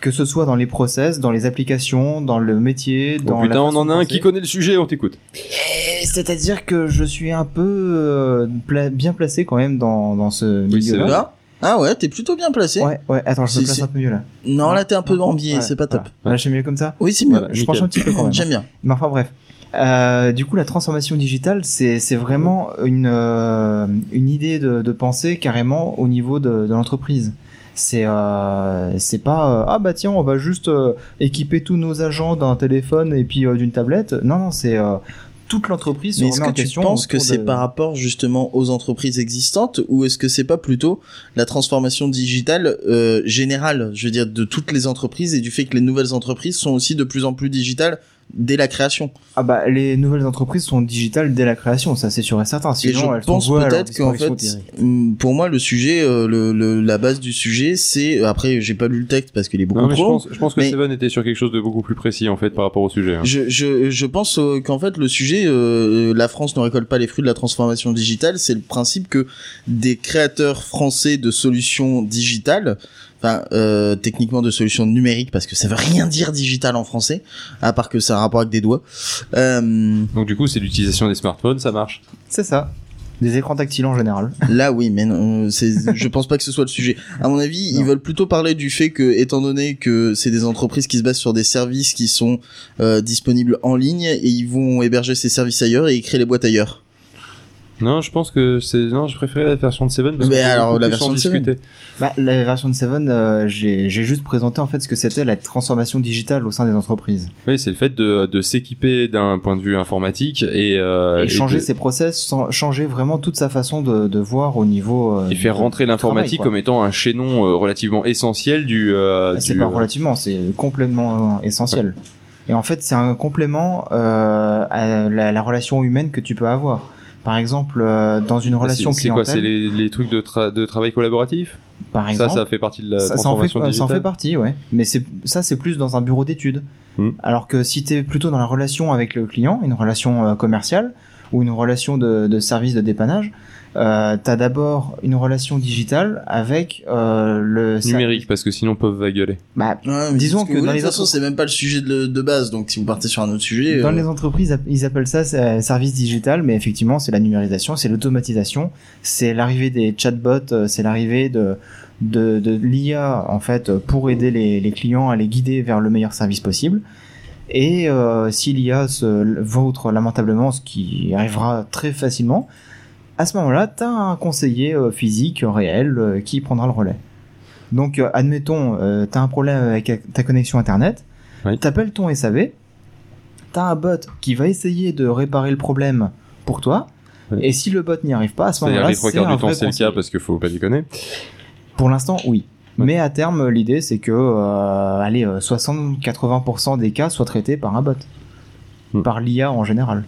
que ce soit dans les process, dans les applications, dans le métier, Oh dans putain, la on en a un qui connaît le sujet, on t'écoute. Et C'est-à-dire que je suis un peu euh, pla- bien placé quand même dans, dans ce Oui, milieu-là. Là Ah ouais, t'es plutôt bien placé. Ouais, ouais, attends, je me place un peu mieux là. Non, là t'es un peu ambié, Ouais, c'est pas top. voilà. Là, j'ai mieux comme ça. Oui, c'est mieux. Voilà. Je penche un petit peu quand même. J'aime bien. Mais enfin bref. Euh, du coup, la transformation digitale, c'est c'est vraiment une euh, une idée de, de pensée carrément au niveau de, de l'entreprise. C'est euh, c'est pas euh, ah bah tiens on va juste euh, équiper tous nos agents d'un téléphone et puis euh, d'une tablette. Non non c'est euh, toute l'entreprise se Mais est-ce que tu penses que c'est de- par rapport justement aux entreprises existantes ou est-ce que c'est pas plutôt la transformation digitale euh, générale, je veux dire de toutes les entreprises et du fait que les nouvelles entreprises sont aussi de plus en plus digitales dès la création. ah bah les nouvelles entreprises sont digitales dès la création, ça c'est sûr et certain. et Sinon je elles sont pense peut-être qu'en fait, hum, pour moi le sujet, euh, le, le- la base du sujet, c'est après j'ai pas lu le texte parce qu'il est beaucoup Non, mais je trop pense, je pense que mais- Seven était sur quelque chose de beaucoup plus précis, en fait, par rapport au sujet. hein. Je, je, je pense euh, qu'en fait le sujet, euh, la France ne récolte pas les fruits de la transformation digitale. C'est le principe que des créateurs français de solutions digitales, enfin euh, techniquement de solutions numériques, parce que ça veut rien dire digital en français, à part que ça a un rapport avec des doigts. Euh, Donc, du coup, c'est l'utilisation des smartphones, ça marche. C'est ça. Des écrans tactiles en général. là oui, mais non, c'est, je pense pas que ce soit le sujet. À mon avis, ils veulent plutôt parler du fait que, étant donné que c'est des entreprises qui se basent sur des services qui sont euh, disponibles en ligne, et ils vont héberger ces services ailleurs et y créer les boîtes ailleurs. Non, je pense que c'est. Non, je préférais la version de Seven. parce Mais peut alors, la version de Seven. discuter. Bah, la version de Seven, euh, j'ai j'ai juste présenté en fait ce que c'était la transformation digitale au sein des entreprises. Oui, c'est le fait de, de s'équiper d'un point de vue informatique et, euh, et changer de- ses process, sans- changer vraiment toute sa façon de, de voir au niveau. euh, et faire rentrer l'informatique comme étant un chaînon euh, relativement essentiel du. euh, quoi. C'est du, pas euh, relativement, c'est complètement euh, essentiel. Et en fait, c'est un complément euh, à la, la relation humaine que tu peux avoir. Par exemple, euh, dans une relation c'est c'est quoi C'est clientèle, les, les trucs de, tra- de travail collaboratif par Ça, exemple, ça fait partie de la ça, ça en fait, transformation ça en digitale fait partie, ouais. Mais c'est ça, c'est plus dans un bureau d'études. Hmm. Alors que si t'es plutôt dans la relation avec le client, une relation euh, commerciale ou une relation de, de service de dépannage, euh, t'as d'abord une relation digitale avec euh, le Numérique, parce que sinon, peuvent va gueuler. Bah, Ouais, Disons que vous dans les de toute façon, c'est même pas le sujet de, de base. Donc, si vous partez sur un autre sujet, Dans euh, les entreprises, ils appellent ça euh, service digital, mais effectivement, c'est la numérisation, c'est l'automatisation, c'est l'arrivée des chatbots, euh, c'est l'arrivée de, de, de l'IA, en fait, pour aider les, les clients à les guider vers le meilleur service possible. Et euh, si l'IA se vautre lamentablement, ce qui arrivera très facilement, à ce moment-là, tu as un conseiller euh, physique réel euh, qui prendra le relais. Donc, euh, admettons, tu as un problème avec ta connexion Internet, Oui. t'appelles ton SAV, t'as un bot qui va essayer de réparer le problème pour toi, Oui. et si le bot n'y arrive pas, à ce moment-là, c'est du temps, c'est le cas parce qu'il faut pas déconner. Pour l'instant, oui. Ouais. Mais à terme, l'idée, c'est que, euh, allez, euh, 60-80% des cas soient traités par un bot. Hmm. Par l'IA en général.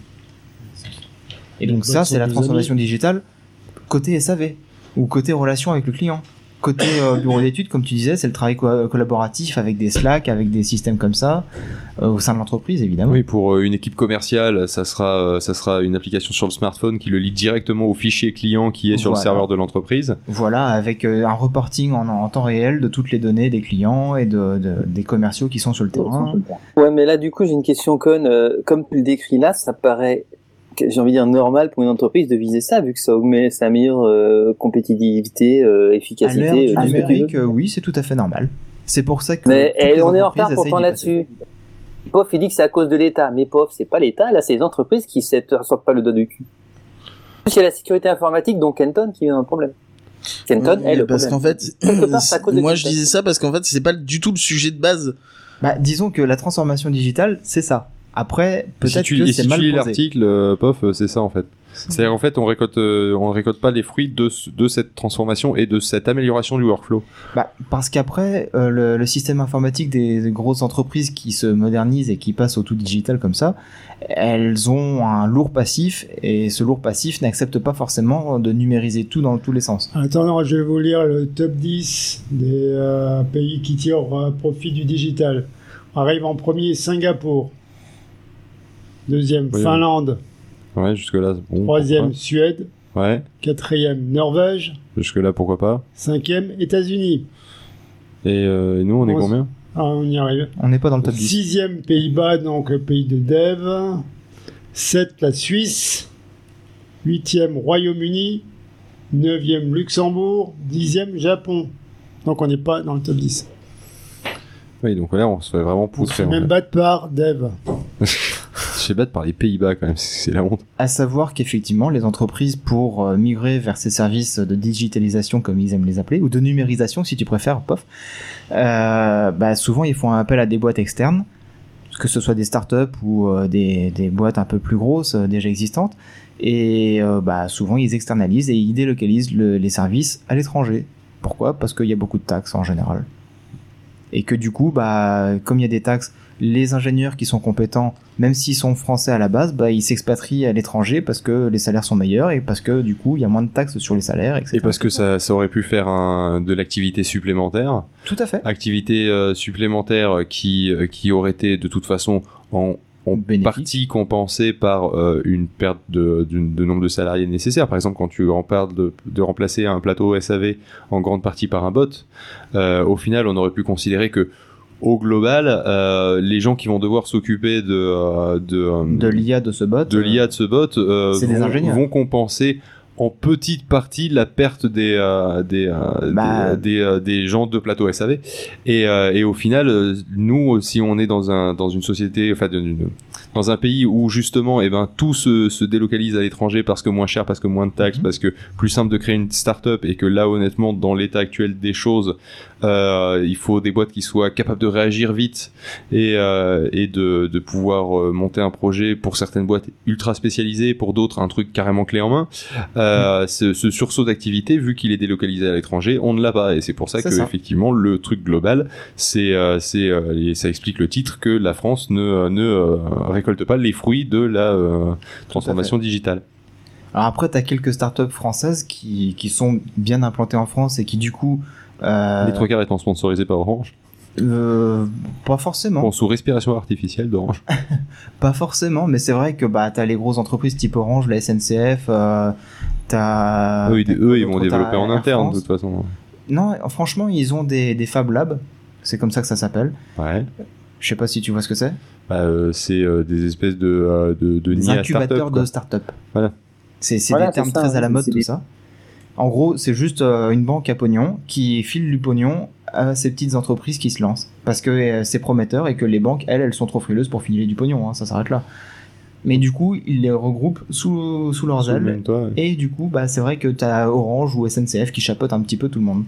Et donc ça, c'est la transformation digitale côté SAV. Ou côté relation avec le client. côté euh, bureau d'études, comme tu disais, c'est le travail co- collaboratif avec des Slack, avec des systèmes comme ça, euh, au sein de l'entreprise évidemment. Oui, pour euh, une équipe commerciale, ça sera, euh, ça sera une application sur le smartphone qui le lie directement au fichier client qui est sur Voilà. le serveur de l'entreprise. Voilà, avec euh, un reporting en, en temps réel de toutes les données des clients et de, de- des commerciaux qui sont sur le terrain. Ouais, mais là, du coup, j'ai une question conne. Comme tu le décris là, ça paraît, j'ai envie de dire, normal pour une entreprise de viser ça, vu que ça augmente sa meilleure euh, compétitivité, euh, À efficacité. l'ère euh, du tout ce que tu numérique, veux. euh, oui, c'est tout à fait normal. C'est pour ça que. Mais et on est en retard pourtant là-dessus. POF, il dit que c'est à cause de l'État. Mais POF, c'est pas l'État, là, c'est les entreprises qui ne sortent pas le doigt du cul. En plus, il y a la sécurité informatique, donc Kenton, qui est un problème. Kenton Ouais, est le parce qu'en problème. fait, part, c'est à moi je disais ça parce qu'en fait c'est pas du tout le sujet de base. Bah, disons que la transformation digitale, c'est ça. Après, peut-être que c'est si mal tu lis l'article, euh, POF, euh, c'est ça en fait. C'est-à-dire en fait, on récolte, euh, on récolte pas les fruits de, ce- de cette transformation et de cette amélioration du workflow. Bah, parce qu'après, euh, le, le système informatique des, des grosses entreprises qui se modernisent et qui passent au tout digital comme ça, elles ont un lourd passif et ce lourd passif n'accepte pas forcément de numériser tout dans tous les sens. Attends, je vais vous lire le top 10 des euh, pays qui tirent euh, profit du digital. Arrive en premier Singapour. Deuxième, Oui, Finlande. Ouais, jusque là, bon. Troisième, Suède. Ouais, Quatrième, Norvège. jusque là, pourquoi pas. Cinquième, États-Unis. Et, euh, et nous, on est On combien Ah, on y arrive. On n'est pas dans le top 10. Sixième, Pays-Bas, donc le pays de Dev. Sept, la Suisse. Huitième, Royaume-Uni. Neuvième, Luxembourg. Dixième, Japon. Donc on n'est pas dans le top 10. Oui, donc là, on se fait vraiment On se fait même battre par Dev. Battre par les Pays-Bas quand même, c'est la honte. À savoir qu'effectivement, les entreprises, pour euh, migrer vers ces services de digitalisation, comme ils aiment les appeler, ou de numérisation, si tu préfères, pof, euh, bah, souvent ils font un appel à des boîtes externes, que ce soit des startups ou euh, des, des boîtes un peu plus grosses, déjà existantes, et bah, souvent ils externalisent et ils délocalisent le- les services à l'étranger. Pourquoi? Parce qu'il y a beaucoup de taxes en général. Et que du coup, bah, comme il y a des taxes, les ingénieurs qui sont compétents, même s'ils sont français à la base, bah, ils s'expatrient à l'étranger parce que les salaires sont meilleurs et parce que du coup, il y a moins de taxes sur les salaires, etc. Et parce que ça, ça aurait pu faire un, de l'activité supplémentaire. Tout à fait. Activité euh, supplémentaire qui, euh, qui aurait été de toute façon en, en partie compensée par euh, une perte de, d'une- de nombre de salariés nécessaires. Par exemple, quand tu parles de, de remplacer un plateau SAV en grande partie par un bot, euh, au final, on aurait pu considérer que au global, euh, les gens qui vont devoir s'occuper de, euh, de, euh, De l'IA de ce bot. de l'IA de ce bot euh, vont, vont compenser en petite partie la perte des euh, des, euh, Bah. des, des, euh, des gens de plateau SAV et, euh, et au final euh, nous si on est dans un dans une société enfin une- dans un pays où justement eh ben tout se, se délocalise à l'étranger parce que moins cher parce que moins de taxes Mhm. parce que plus simple de créer une start-up et que là honnêtement dans l'état actuel des choses euh, il faut des boîtes qui soient capables de réagir vite et, euh, et de, de pouvoir euh, monter un projet pour certaines boîtes ultra spécialisées, pour d'autres un truc carrément clé en main. Euh, ce, ce sursaut d'activité, vu qu'il est délocalisé à l'étranger, on ne l'a pas et c'est pour ça que ça. effectivement le truc global, c'est ça explique le titre que la France ne ne récolte pas les fruits de la euh, transformation digitale. Alors après, t'as quelques startups françaises qui, qui sont bien implantées en France et qui du coup, euh, Les trois quarts étant sponsorisés par Orange, euh, pas forcément. bon, sous respiration artificielle d'Orange. Pas forcément, mais c'est vrai que bah t'as les grosses entreprises type Orange, la SNCF, euh, t'as. eux, ils, eux, vont développer en interne de toute façon. Non, franchement, ils ont des, des Fab Labs. C'est comme ça que ça s'appelle. Ouais. Je sais pas si tu vois ce que c'est. Bah, euh, c'est euh, des espèces de euh, de, de Des nids à incubateurs start-up, quoi. de start-up. Voilà. C'est c'est Voilà, des c'est termes ça, très à la mode c'est tout des- ça. En gros, c'est juste euh, une banque à pognon qui file du pognon à ces petites entreprises qui se lancent parce que euh, c'est prometteur et que les banques elles elles sont trop frileuses pour filer du pognon. hein, ça s'arrête là. Mais du coup, ils les regroupent sous sous leurs Sous le ailes même toit, ouais. et du coup, bah c'est vrai que t'as Orange ou SNCF qui chapeautent un petit peu tout le monde.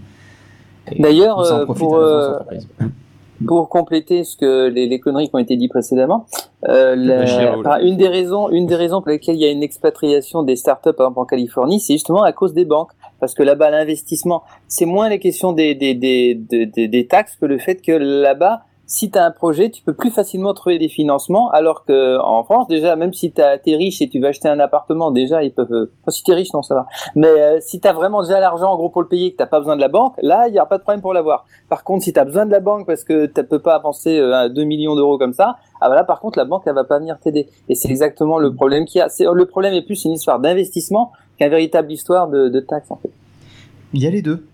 Et D'ailleurs, ça en euh, profite pour, à la grosse euh, entreprise. Pour compléter ce que les, les conneries qui ont été dites précédemment, euh, la- enfin, une des raisons, une des raisons pour lesquelles il y a une expatriation des startups, par exemple en Californie, c'est justement à cause des banques, parce que là-bas l'investissement, c'est moins les questions des des, des, des, des- des taxes que le fait que là-bas si tu as un projet, tu peux plus facilement trouver des financements, alors que en France, déjà, même si tu es riche et tu vas acheter un appartement, déjà, ils peuvent... Enfin, si tu es riche, non, ça va. Mais euh, si tu as vraiment déjà l'argent, en gros, pour le payer, que tu pas besoin de la banque, là, il n'y a pas de problème pour l'avoir. Par contre, si tu as besoin de la banque parce que tu peux pas avancer euh, 2 millions d'euros comme ça, ah bah là, par contre, la banque, elle va pas venir t'aider. Et c'est exactement le problème qu'il y a. C'est- Le problème est plus une histoire d'investissement qu'une véritable histoire de, de taxes, en fait. Il y a les deux.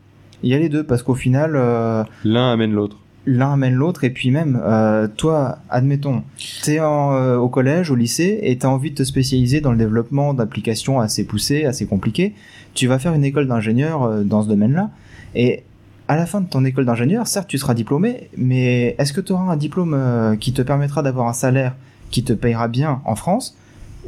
Il y a les deux parce qu'au final, euh, L'un amène l'autre. L'un amène l'autre et puis même euh, toi admettons t'es en, euh, au collège au lycée et t'as envie de te spécialiser dans le développement d'applications assez poussées assez compliquées tu vas faire une école d'ingénieur euh, dans ce domaine-là et à la fin de ton école d'ingénieur certes tu seras diplômé mais est-ce que tu auras un diplôme euh, qui te permettra d'avoir un salaire qui te payera bien en France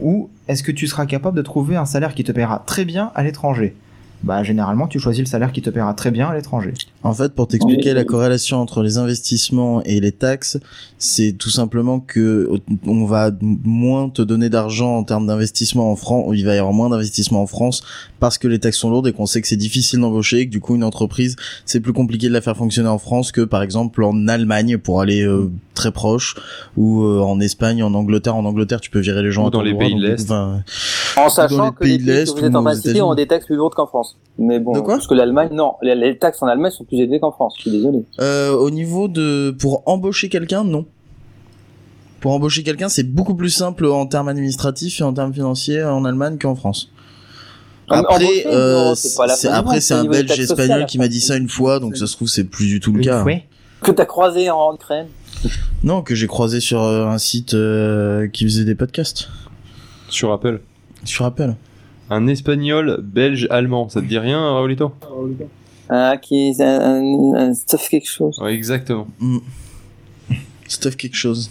ou est-ce que tu seras capable de trouver un salaire qui te paiera très bien à l'étranger? Bah généralement tu choisis le salaire qui te paiera très bien à l'étranger. En fait, pour t'expliquer la corrélation entre les investissements et les taxes, c'est tout simplement que on va moins te donner d'argent en termes d'investissement en France, il va y avoir moins d'investissement en France parce que les taxes sont lourdes et qu'on sait que c'est difficile d'embaucher et que du coup une entreprise, c'est plus compliqué de la faire fonctionner en France que par exemple en Allemagne pour aller euh, très proche ou euh, en Espagne, en Angleterre. En Angleterre, tu peux virer les gens Ou dans les droit, pays de donc, l'Est. enfin, En Ou dans sachant que les pays de pays l'Est que vous êtes en États-Unis. ont des taxes plus lourdes qu'en France. Mais bon, De quoi? Parce que l'Allemagne, non, les, les taxes en Allemagne sont plus élevées qu'en France. Je suis désolé. Euh, au niveau de pour embaucher quelqu'un, non. Pour embaucher quelqu'un, c'est beaucoup plus simple en termes administratifs et en termes financiers en Allemagne qu'en France. Après, euh, non, c'est après c'est un Belge espagnol qui m'a dit ça une fois, donc ça se trouve c'est plus du tout le cas. Que t'as croisé en Ukraine. Non, que j'ai croisé sur euh, un site euh, qui faisait des podcasts. Sur Apple. Je rappelle. Un espagnol, belge, allemand. Ça te dit rien, Raulito? Ah, qui est un, un, un stuff quelque chose. Ouais, exactement. Stuff quelque chose.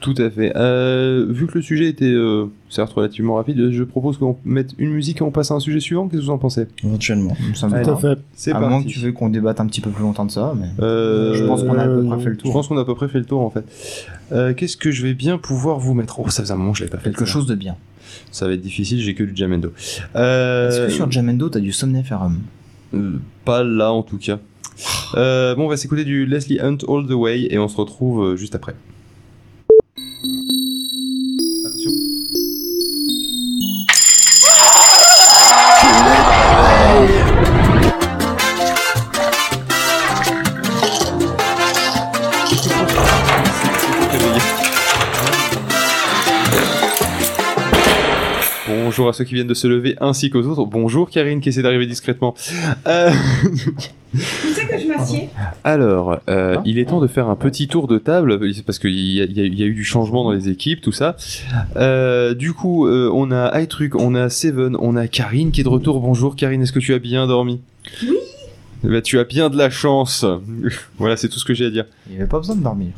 Tout à fait. Euh, vu que le sujet était euh, certes relativement rapide, je propose qu'on mette une musique et on passe à un sujet suivant. Qu'est-ce que vous en pensez? Éventuellement. Ça me. Tout à fait. C'est à parti. moins que tu veux qu'on débatte un petit peu plus longtemps de ça mais Euh, je pense qu'on a à peu près fait le Je tour pense qu'on a à peu près fait le tour en fait. Euh, Qu'est-ce que je vais bien pouvoir vous mettre? Oh, ça faisait un moment que je l'avais pas fait. quelque chose de bien Ça va être difficile, j'ai que du Jamendo. Euh, est-ce que sur Jamendo t'as du Somniferum? Pas là en tout cas. Euh, bon, on va s'écouter du Leslie Hunt All the Way et on se retrouve juste après. Bonjour à ceux qui viennent de se lever ainsi qu'aux autres. Bonjour Karine qui essaie d'arriver discrètement. Euh, Tu sais que je m'assieds Alors, euh, il est temps de faire un petit tour de table parce qu'il y, a- y y eu du changement dans les équipes, tout ça. Euh, du coup, euh, on a iTruc, on a Seven, on a Karine qui est de retour. Bonjour Karine, est-ce que tu as bien dormi? Oui. Ben, tu as bien de la chance. voilà, c'est tout ce que j'ai à dire. il n'y avait pas besoin de dormir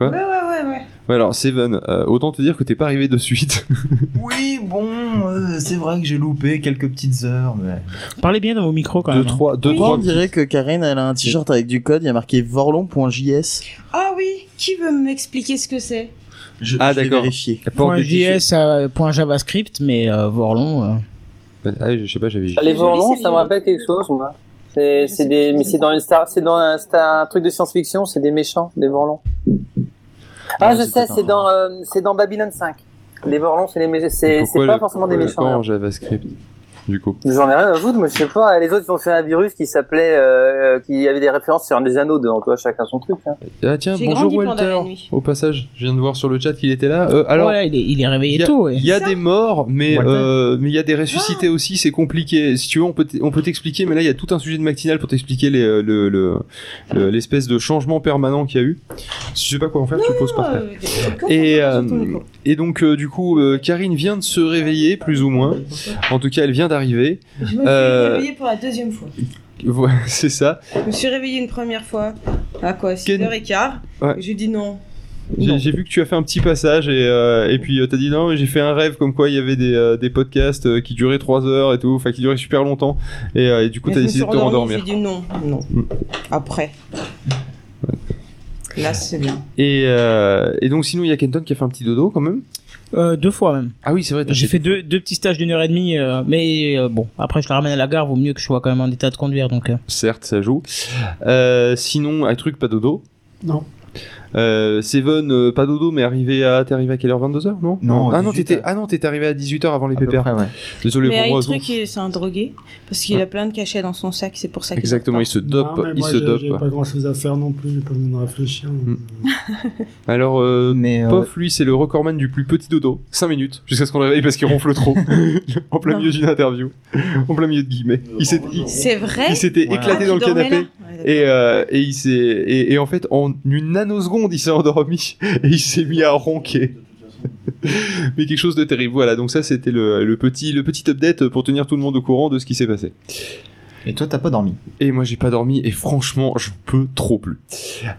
Quoi Ouais, ouais, ouais, ouais. Ouais, alors Seven, euh, autant te dire que t'es pas arrivé de suite. oui bon euh, c'est vrai que j'ai loupé quelques petites heures mais Parlez bien dans vos micros quand deux, même. hein. trois, deux, Pourquoi trois. on dirait que Karine elle a un t-shirt avec du code, il y a marqué vorlon.js. Ah oui, qui veut m'expliquer ce que c'est? Je, Ah, d'accord. Point. JS, euh, point JavaScript, mais euh, Vorlon. euh, Bah, ah, je sais pas, j'avais. Les c'est ça me rappelle quelque chose, moi. C'est, des, mais ce c'est dans une star, c'est dans un, c'est un truc de science-fiction, c'est des méchants, des Vorlons. Ah, je sais, c'est dans, euh, c'est dans Babylon 5. Les Vorlons, c'est les méchants, c'est, pas le- forcément des méchants. Pourquoi hein. en JavaScript? Du coup. J'en ai rien à foutre, moi je sais pas. Les autres ils ont fait un virus qui s'appelait, euh, qui avait des références sur des anneaux dedans, toi chacun son truc. Hein. Ah tiens, bonjour Walter. Au passage, je viens de voir sur le chat qu'il était là. Euh, alors, voilà, il est, il est réveillé il y a- tôt. ouais. Il y a des morts, mais euh, mais il y a des ressuscités aussi. C'est compliqué. Si tu veux, on peut t- on peut t'expliquer, mais là il y a tout un sujet de matinale pour t'expliquer les, euh, le le- le- l'espèce de changement permanent qu'il y a eu. Si tu sais pas quoi en faire, tu le poses par terre. Euh, Et, et donc euh, du coup, euh, Karine vient de se réveiller plus ou moins. En tout cas, elle vient d'arriver. Je me suis euh, réveillée pour la deuxième fois. Voilà, c'est ça. Je me suis réveillée une première fois à quoi Ken- 6h15. Ouais. Et j'ai dit non. J'ai vu que tu as fait un petit passage et, euh, et puis euh, t'as dit non mais j'ai fait un rêve comme quoi il y avait des, euh, des podcasts euh, qui duraient 3 heures et tout, enfin qui duraient super longtemps et, euh, et du coup Mais t'as je me décidé de te rendormie, rendormir. J'ai dit non, non. Mm. Après. Là, c'est bien. Et, euh, et donc sinon il y a Kenton qui a fait un petit dodo quand même. Euh, deux fois même. Ah oui c'est vrai. J'ai fait deux, deux petits stages d'une heure et demie, euh, mais euh, bon, après je le ramène à la gare, vaut mieux que je sois quand même en état de conduire, donc. euh. Certes ça joue. Euh, sinon un truc pas dodo? Non. Euh, Seven, euh, pas dodo, mais arrivé à, t'es arrivé à quelle heure 22h, non Non, Ah non, 18 t'étais, ah non, t'étais arrivé à 18h avant les près, ouais. Désolé Mais pour un moi. truc, il- c'est un drogué. Parce qu'il a plein de cachets dans son sac, c'est pour ça qu'il Exactement, il se dope, Non, il se dope. J'ai pas grand chose à faire non plus, j'ai pas besoin de réfléchir. Mm. Alors, euh, Mais euh, Pof, lui, c'est le recordman du plus petit dodo. 5 minutes, jusqu'à ce qu'on le réveille parce qu'il ronfle trop. en plein milieu d'une interview. En plein milieu de guillemets. Il s'est- il- C'est vrai il s'était éclaté Ah, dans le canapé. Et, euh, et il s'est et, et en fait en une nanoseconde il s'est endormi et il s'est mis à ronquer. Mais quelque chose de terrible. Voilà, donc ça c'était le, le petit le petit update pour tenir tout le monde au courant de ce qui s'est passé. Et toi, t'as pas dormi. Et moi j'ai pas dormi et franchement je peux trop plus.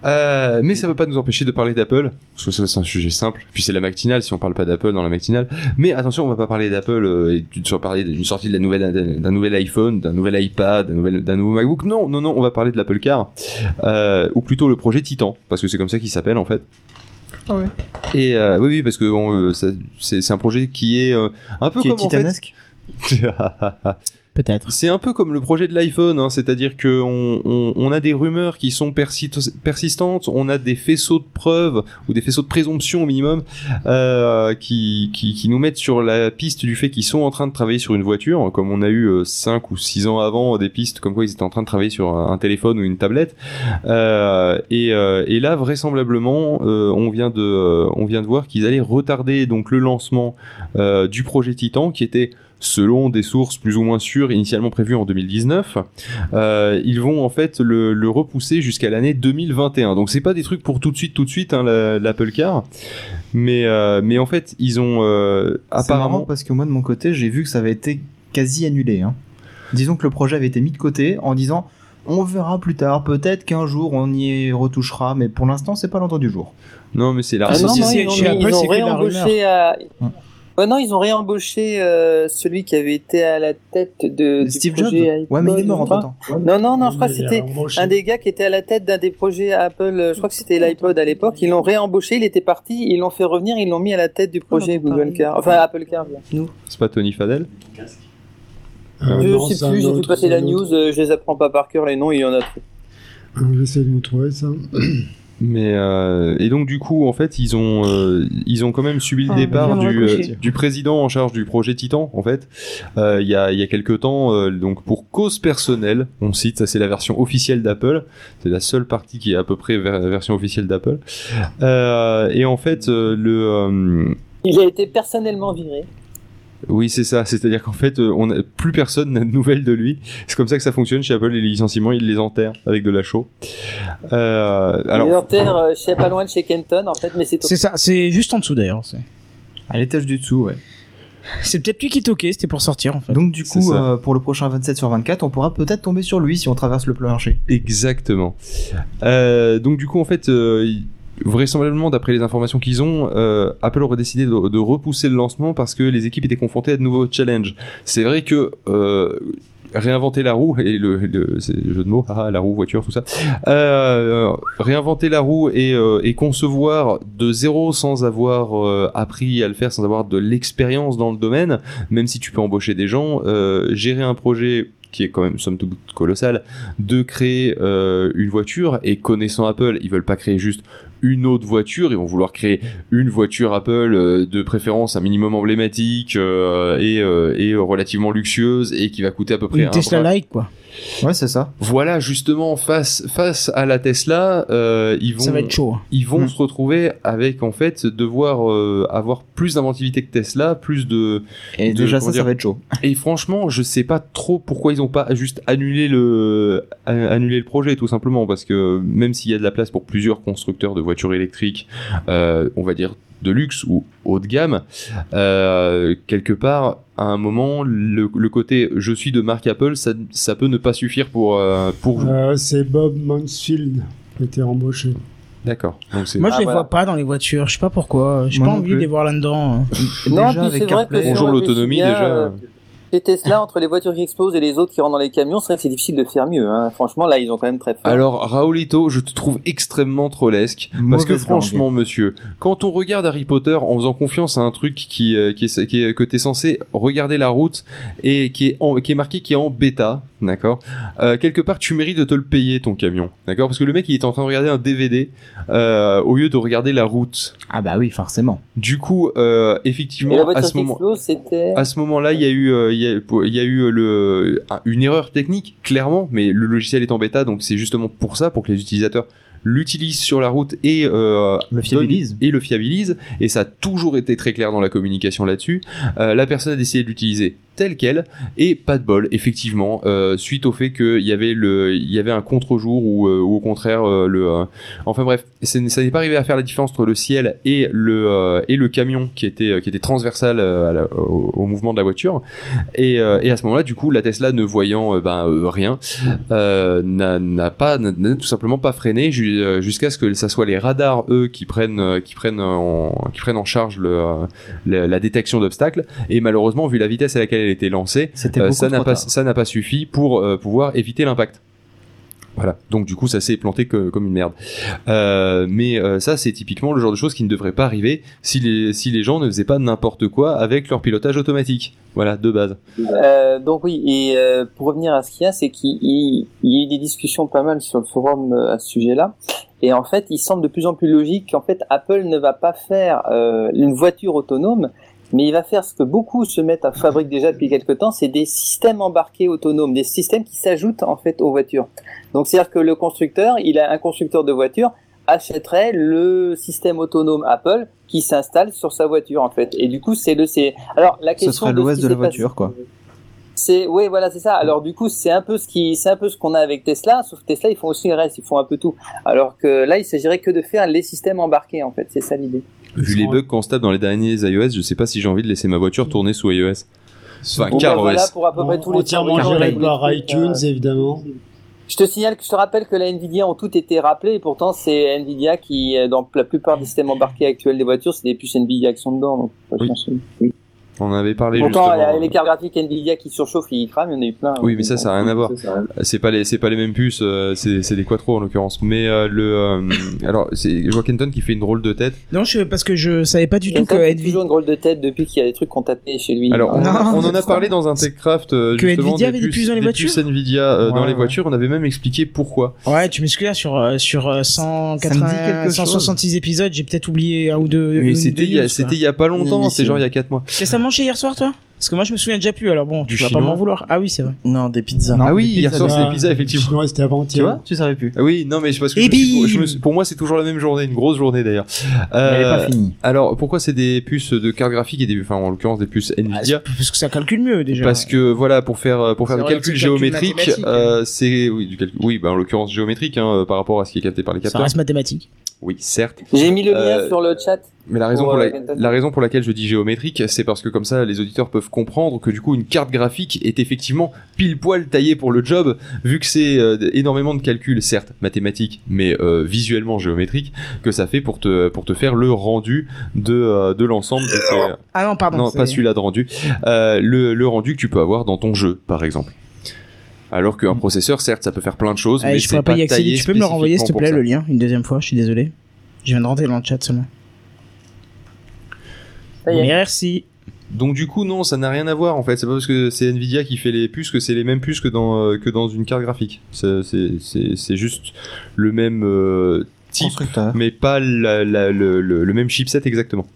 Euh, mais ça veut pas nous empêcher de parler d'Apple parce que ça c'est un sujet simple. Puis c'est la matinale si on parle pas d'Apple dans la matinale. Mais attention on va pas parler d'Apple euh, et tu vas parler d'une sortie de la nouvelle d'un nouvel iPhone, d'un nouvel iPad, d'un nouvel d'un nouveau MacBook. Non non non on va parler de l'Apple Car euh, ou plutôt le projet Titan parce que c'est comme ça qu'il s'appelle en fait. Ah ouais. Et euh, oui oui parce que euh, ça- c'est c'est un projet qui est euh, un peu Qui est comme en fait- titanesque? Peut-être. C'est un peu comme le projet de l'iPhone, hein, c'est-à-dire que on, on, a des rumeurs qui sont persi- persistantes, on a des faisceaux de preuves ou des faisceaux de présomption au minimum euh, qui, qui, qui nous mettent sur la piste du fait qu'ils sont en train de travailler sur une voiture, comme on a eu 5 ou 6 ans avant des pistes comme quoi ils étaient en train de travailler sur un téléphone ou une tablette. Euh, et, euh, et là, vraisemblablement, euh, on vient de, euh, on vient de voir qu'ils allaient retarder donc le lancement euh, du projet Titan, qui était selon des sources plus ou moins sûres, initialement prévues en 2019. Euh, ils vont en fait le, le repousser jusqu'à l'année 2021. Donc c'est pas des trucs pour tout de suite, tout de suite, hein, la- l'Apple Car. Mais, euh, mais en fait, ils ont euh, apparemment... parce que moi, de mon côté, j'ai vu que ça avait été quasi annulé. Hein. Disons que le projet avait été mis de côté en disant on verra plus tard, peut-être qu'un jour on y retouchera, mais pour l'instant, c'est pas l'ordre du jour. Non, mais c'est la Ah, non, c'est- non, ils ont, ils réembauché à... Ouais, non, ils ont réembauché euh, celui qui avait été à la tête de, du Steve Jobs Ouais, mais il est mort entre temps. Non, non, non, je crois que c'était un des gars qui était à la tête d'un des projets Apple. Je crois que c'était l'iPod à l'époque. Ils l'ont réembauché, il était parti, ils l'ont fait revenir, ils l'ont mis à la tête du projet Google. Car. Enfin, Apple Car. Nous. C'est pas Tony Fadel Euh, je non, sais plus, j'ai vu passer la news, euh, je les apprends pas par cœur, les noms, il y en a trop. Euh, J'essaie de vous trouver ça. Mais euh, et donc du coup en fait ils ont euh, ils ont quand même subi le Ah, départ du, euh, du président en charge du projet Titan en fait. Euh, il y a il y a quelque temps euh, donc pour cause personnelle on cite ça c'est la version officielle d'Apple. C'est la seule partie qui est à peu près ver- version officielle d'Apple. Euh, et en fait euh, le euh, Il a été personnellement viré. Oui, c'est ça. C'est-à-dire qu'en fait, euh, on a, plus personne n'a de nouvelles de lui. C'est comme ça que ça fonctionne chez Apple. Les licenciements, ils les enterrent avec de la chaux. Euh, Alors, il alors, enterre, euh, je sais pas loin de chez Kenton, en fait, mais c'est C'est ça, c'est juste en dessous d'ailleurs. c'est- À l'étage du dessous, ouais. C'est peut-être lui qui toquait, c'était pour sortir en fait. Donc du coup, euh, pour le prochain 27 sur 24, on pourra peut-être tomber sur lui si on traverse le plancher. exactement. Euh, donc du coup, en fait, euh, vraisemblablement, d'après les informations qu'ils ont, euh, Apple aurait décidé de, repousser le lancement parce que les équipes étaient confrontées à de nouveaux challenges. C'est vrai que euh, réinventer la roue et le, jeu de mots, la roue, voiture, tout ça. Euh, réinventer la roue et, concevoir de zéro sans avoir appris à le faire, sans avoir de l'expérience dans le domaine, même si tu peux embaucher des gens, gérer un projet qui est quand même somme toute colossal, de créer une voiture et connaissant Apple, ils veulent pas créer juste une autre voiture, ils vont vouloir créer une voiture Apple euh, de préférence un minimum emblématique euh, et, euh, et relativement luxueuse et qui va coûter à peu près Une un Tesla like quoi. Ouais, c'est ça. Voilà justement face face à la Tesla, euh, ils vont Ça va être chaud. hein. ils vont Hmm. se retrouver avec en fait devoir euh, avoir plus d'inventivité que Tesla, plus de Et De- déjà ça, dire ça va être chaud. et franchement, je sais pas trop pourquoi ils ont pas juste annulé le annulé le projet tout simplement parce que même s'il y a de la place pour plusieurs constructeurs de voitures électriques, euh, on va dire de luxe ou haut de gamme, euh, quelque part à un moment le, le côté je suis de marque Apple, ça, ça peut ne pas suffire pour euh, pour Euh, c'est Bob Mansfield qui a été embauché. d'accord. Moi je Ah, les voilà. vois pas dans les voitures, je sais pas pourquoi. J'ai pas envie de les voir là-dedans. Non, déjà puis avec c'est vrai que bonjour l'autonomie déjà. Chez Tesla, entre les voitures qui explosent et les autres qui rentrent dans les camions, c'est vrai que c'est difficile de faire mieux. Hein. Franchement, là, ils ont quand même très fort. Alors Raoulito, je te trouve extrêmement trollesque parce Mauvaise que langue. franchement, monsieur, quand on regarde Harry Potter en faisant confiance à un truc qui, euh, qui est, qui est que t'es censé regarder la route et qui est en, qui est marqué qui est en bêta, D'accord. Euh, quelque part, tu mérites de te le payer ton camion. D'accord, parce que le mec il est en train de regarder un DVD euh, au lieu de regarder la route. Ah bah oui, forcément. Du coup, euh, effectivement, à ce moment, à moment-là, il y a eu, euh, il y a, il y a eu le, un- une erreur technique, clairement, mais le logiciel est en bêta, donc c'est justement pour ça, pour que les utilisateurs l'utilisent sur la route et euh, Le fiabilise. et le fiabilise. Et ça a toujours été très clair dans la communication là-dessus. Euh, la personne a décidé de l'utiliser tel quel et pas de bol, effectivement, euh, suite au fait qu'il y avait le, il y avait un contre-jour ou, euh, au contraire euh, le, enfin bref, ça n'est pas arrivé à faire la différence entre le ciel et le et le camion qui était qui était transversal au, mouvement de la voiture. Et, à ce moment-là, du coup, la Tesla ne voyant ben, rien, n'a pas, tout simplement pas freiné ju- jusqu'à ce que ça soit les radars eux qui prennent, qui prennent en, qui prennent en charge le, la détection d'obstacles. Et malheureusement, vu la vitesse à laquelle elle était lancée, euh, ça n'a pas, tard. ça n'a pas suffi pour euh, pouvoir éviter l'impact. Voilà. Donc du coup, ça s'est planté que- comme une merde. Euh, mais euh, ça, c'est typiquement le genre de choses qui ne devrait pas arriver si les si les gens ne faisaient pas n'importe quoi avec leur pilotage automatique. Voilà, de base. Euh, donc oui, et euh, pour revenir à ce qu'il y a, c'est qu'il il- il y a eu des discussions pas mal sur le forum à ce sujet-là. Et en fait, il semble de plus en plus logique qu'en fait Apple ne va pas faire euh, une voiture autonome, mais il va faire ce que beaucoup se mettent à fabriquer déjà depuis quelques temps, c'est des systèmes embarqués autonomes, des systèmes qui s'ajoutent en fait aux voitures. Donc c'est-à-dire que le constructeur, il a un constructeur de voiture achèterait le système autonome Apple qui s'installe sur sa voiture en fait. Et du coup, c'est le c'est alors la question Ce ce l'OS de la passé- voiture, quoi. c'est oui voilà c'est ça. Alors du coup c'est un peu ce qui c'est un peu ce qu'on a avec Tesla, sauf que Tesla ils font aussi le reste, ils font un peu tout. Alors que là il s'agirait que de faire les systèmes embarqués en fait, c'est ça l'idée. Vu les bugs qu'on se tape dans les derniers iOS, je sais pas si j'ai envie de laisser ma voiture tourner sous iOS. Enfin, Bon, car ben, voilà pour à peu près tous les entièrement géré par iTunes, euh, évidemment. Je te signale que je te rappelle que la Nvidia ont toutes été rappelées et pourtant c'est Nvidia qui euh, dans la plupart des systèmes embarqués actuels des voitures c'est des puces Nvidia qui sont dedans donc faut Oui. changer. Oui. On en avait parlé Pourtant justement. les, les cartes graphiques Nvidia qui surchauffent ils crament, il y en a eu plein. Oui, mais ça, ça a rien à voir. C'est pas les, c'est pas les mêmes puces, euh, c'est, c'est des quattro en l'occurrence. Mais euh, le, euh, alors, c'est, vois Kenton qui fait une drôle de tête. Non, je, parce que je savais pas du tout que Nvidia, toujours une drôle de tête depuis qu'il y a des trucs qu'on tapait chez lui. Alors, on, Non, on en a c'est parlé dans un TechCraft euh, Que justement Nvidia avait des puces dans les voitures puces Nvidia euh, dans Ouais, les voitures. On avait même expliqué pourquoi. Ouais, tu m'excuses là, sur sur euh, 180, Ça me dit quelque 166 épisodes, j'ai peut-être oublié un ou deux. Mais c'était il y a, news, c'était quoi. il y a pas longtemps, c'est émission. genre il y a 4 mois. T'as mangé hier soir, toi? Parce que moi, je me souviens déjà plus. Alors bon, Du tu vas pas m'en vouloir. Ah oui, c'est vrai. Non, des pizzas. Non, ah oui, des hier pizzas, soir des- c'était pizza effectivement. Chinois, c'était Tu avant-hier. vois Tu savais plus. Ah oui, non mais je parce que Et je je pour moi c'est toujours la même journée, une grosse journée d'ailleurs. Elle est Euh, pas finie. alors pourquoi c'est des puces de carte graphique et des, enfin en l'occurrence des puces Ah, Nvidia c'est parce que ça calcule mieux déjà. Parce que voilà, pour faire pour faire C'est du vrai, calcul euh, c'est oui, du calcul, oui, bah, en l'occurrence géométrique hein, euh, par rapport à ce qui est capté par les ça capteurs. reste mathématique. Oui, certes. J'ai mis le lien Euh, sur le chat. Mais la raison Pour, la, euh, la raison pour laquelle je dis géométrique, c'est parce que comme ça, les auditeurs peuvent comprendre que du coup, une carte graphique est effectivement pile poil taillée pour le job, vu que c'est euh, énormément de calculs, certes mathématiques, mais euh, visuellement géométriques, que ça fait pour te pour te faire le rendu de euh, de l'ensemble. de tes- Ah non, pardon. non, c'est- pas celui-là de rendu. Euh, le, le rendu que tu peux avoir dans ton jeu, par exemple. Alors qu'un processeur, certes, ça peut faire plein de choses, Allez, mais je pourrais pas y accéder. taillé Tu peux me le renvoyer, s'il te plaît, le lien, une deuxième fois. Je suis désolé. Je viens de rentrer dans le chat seulement. Merci. Donc du coup, non, ça n'a rien à voir en fait. C'est pas parce que c'est Nvidia qui fait les puces que c'est les mêmes puces que dans euh, que dans une carte graphique. C'est c'est c'est c'est juste le même euh, type, mais pas la- la- le, le- le même chipset exactement.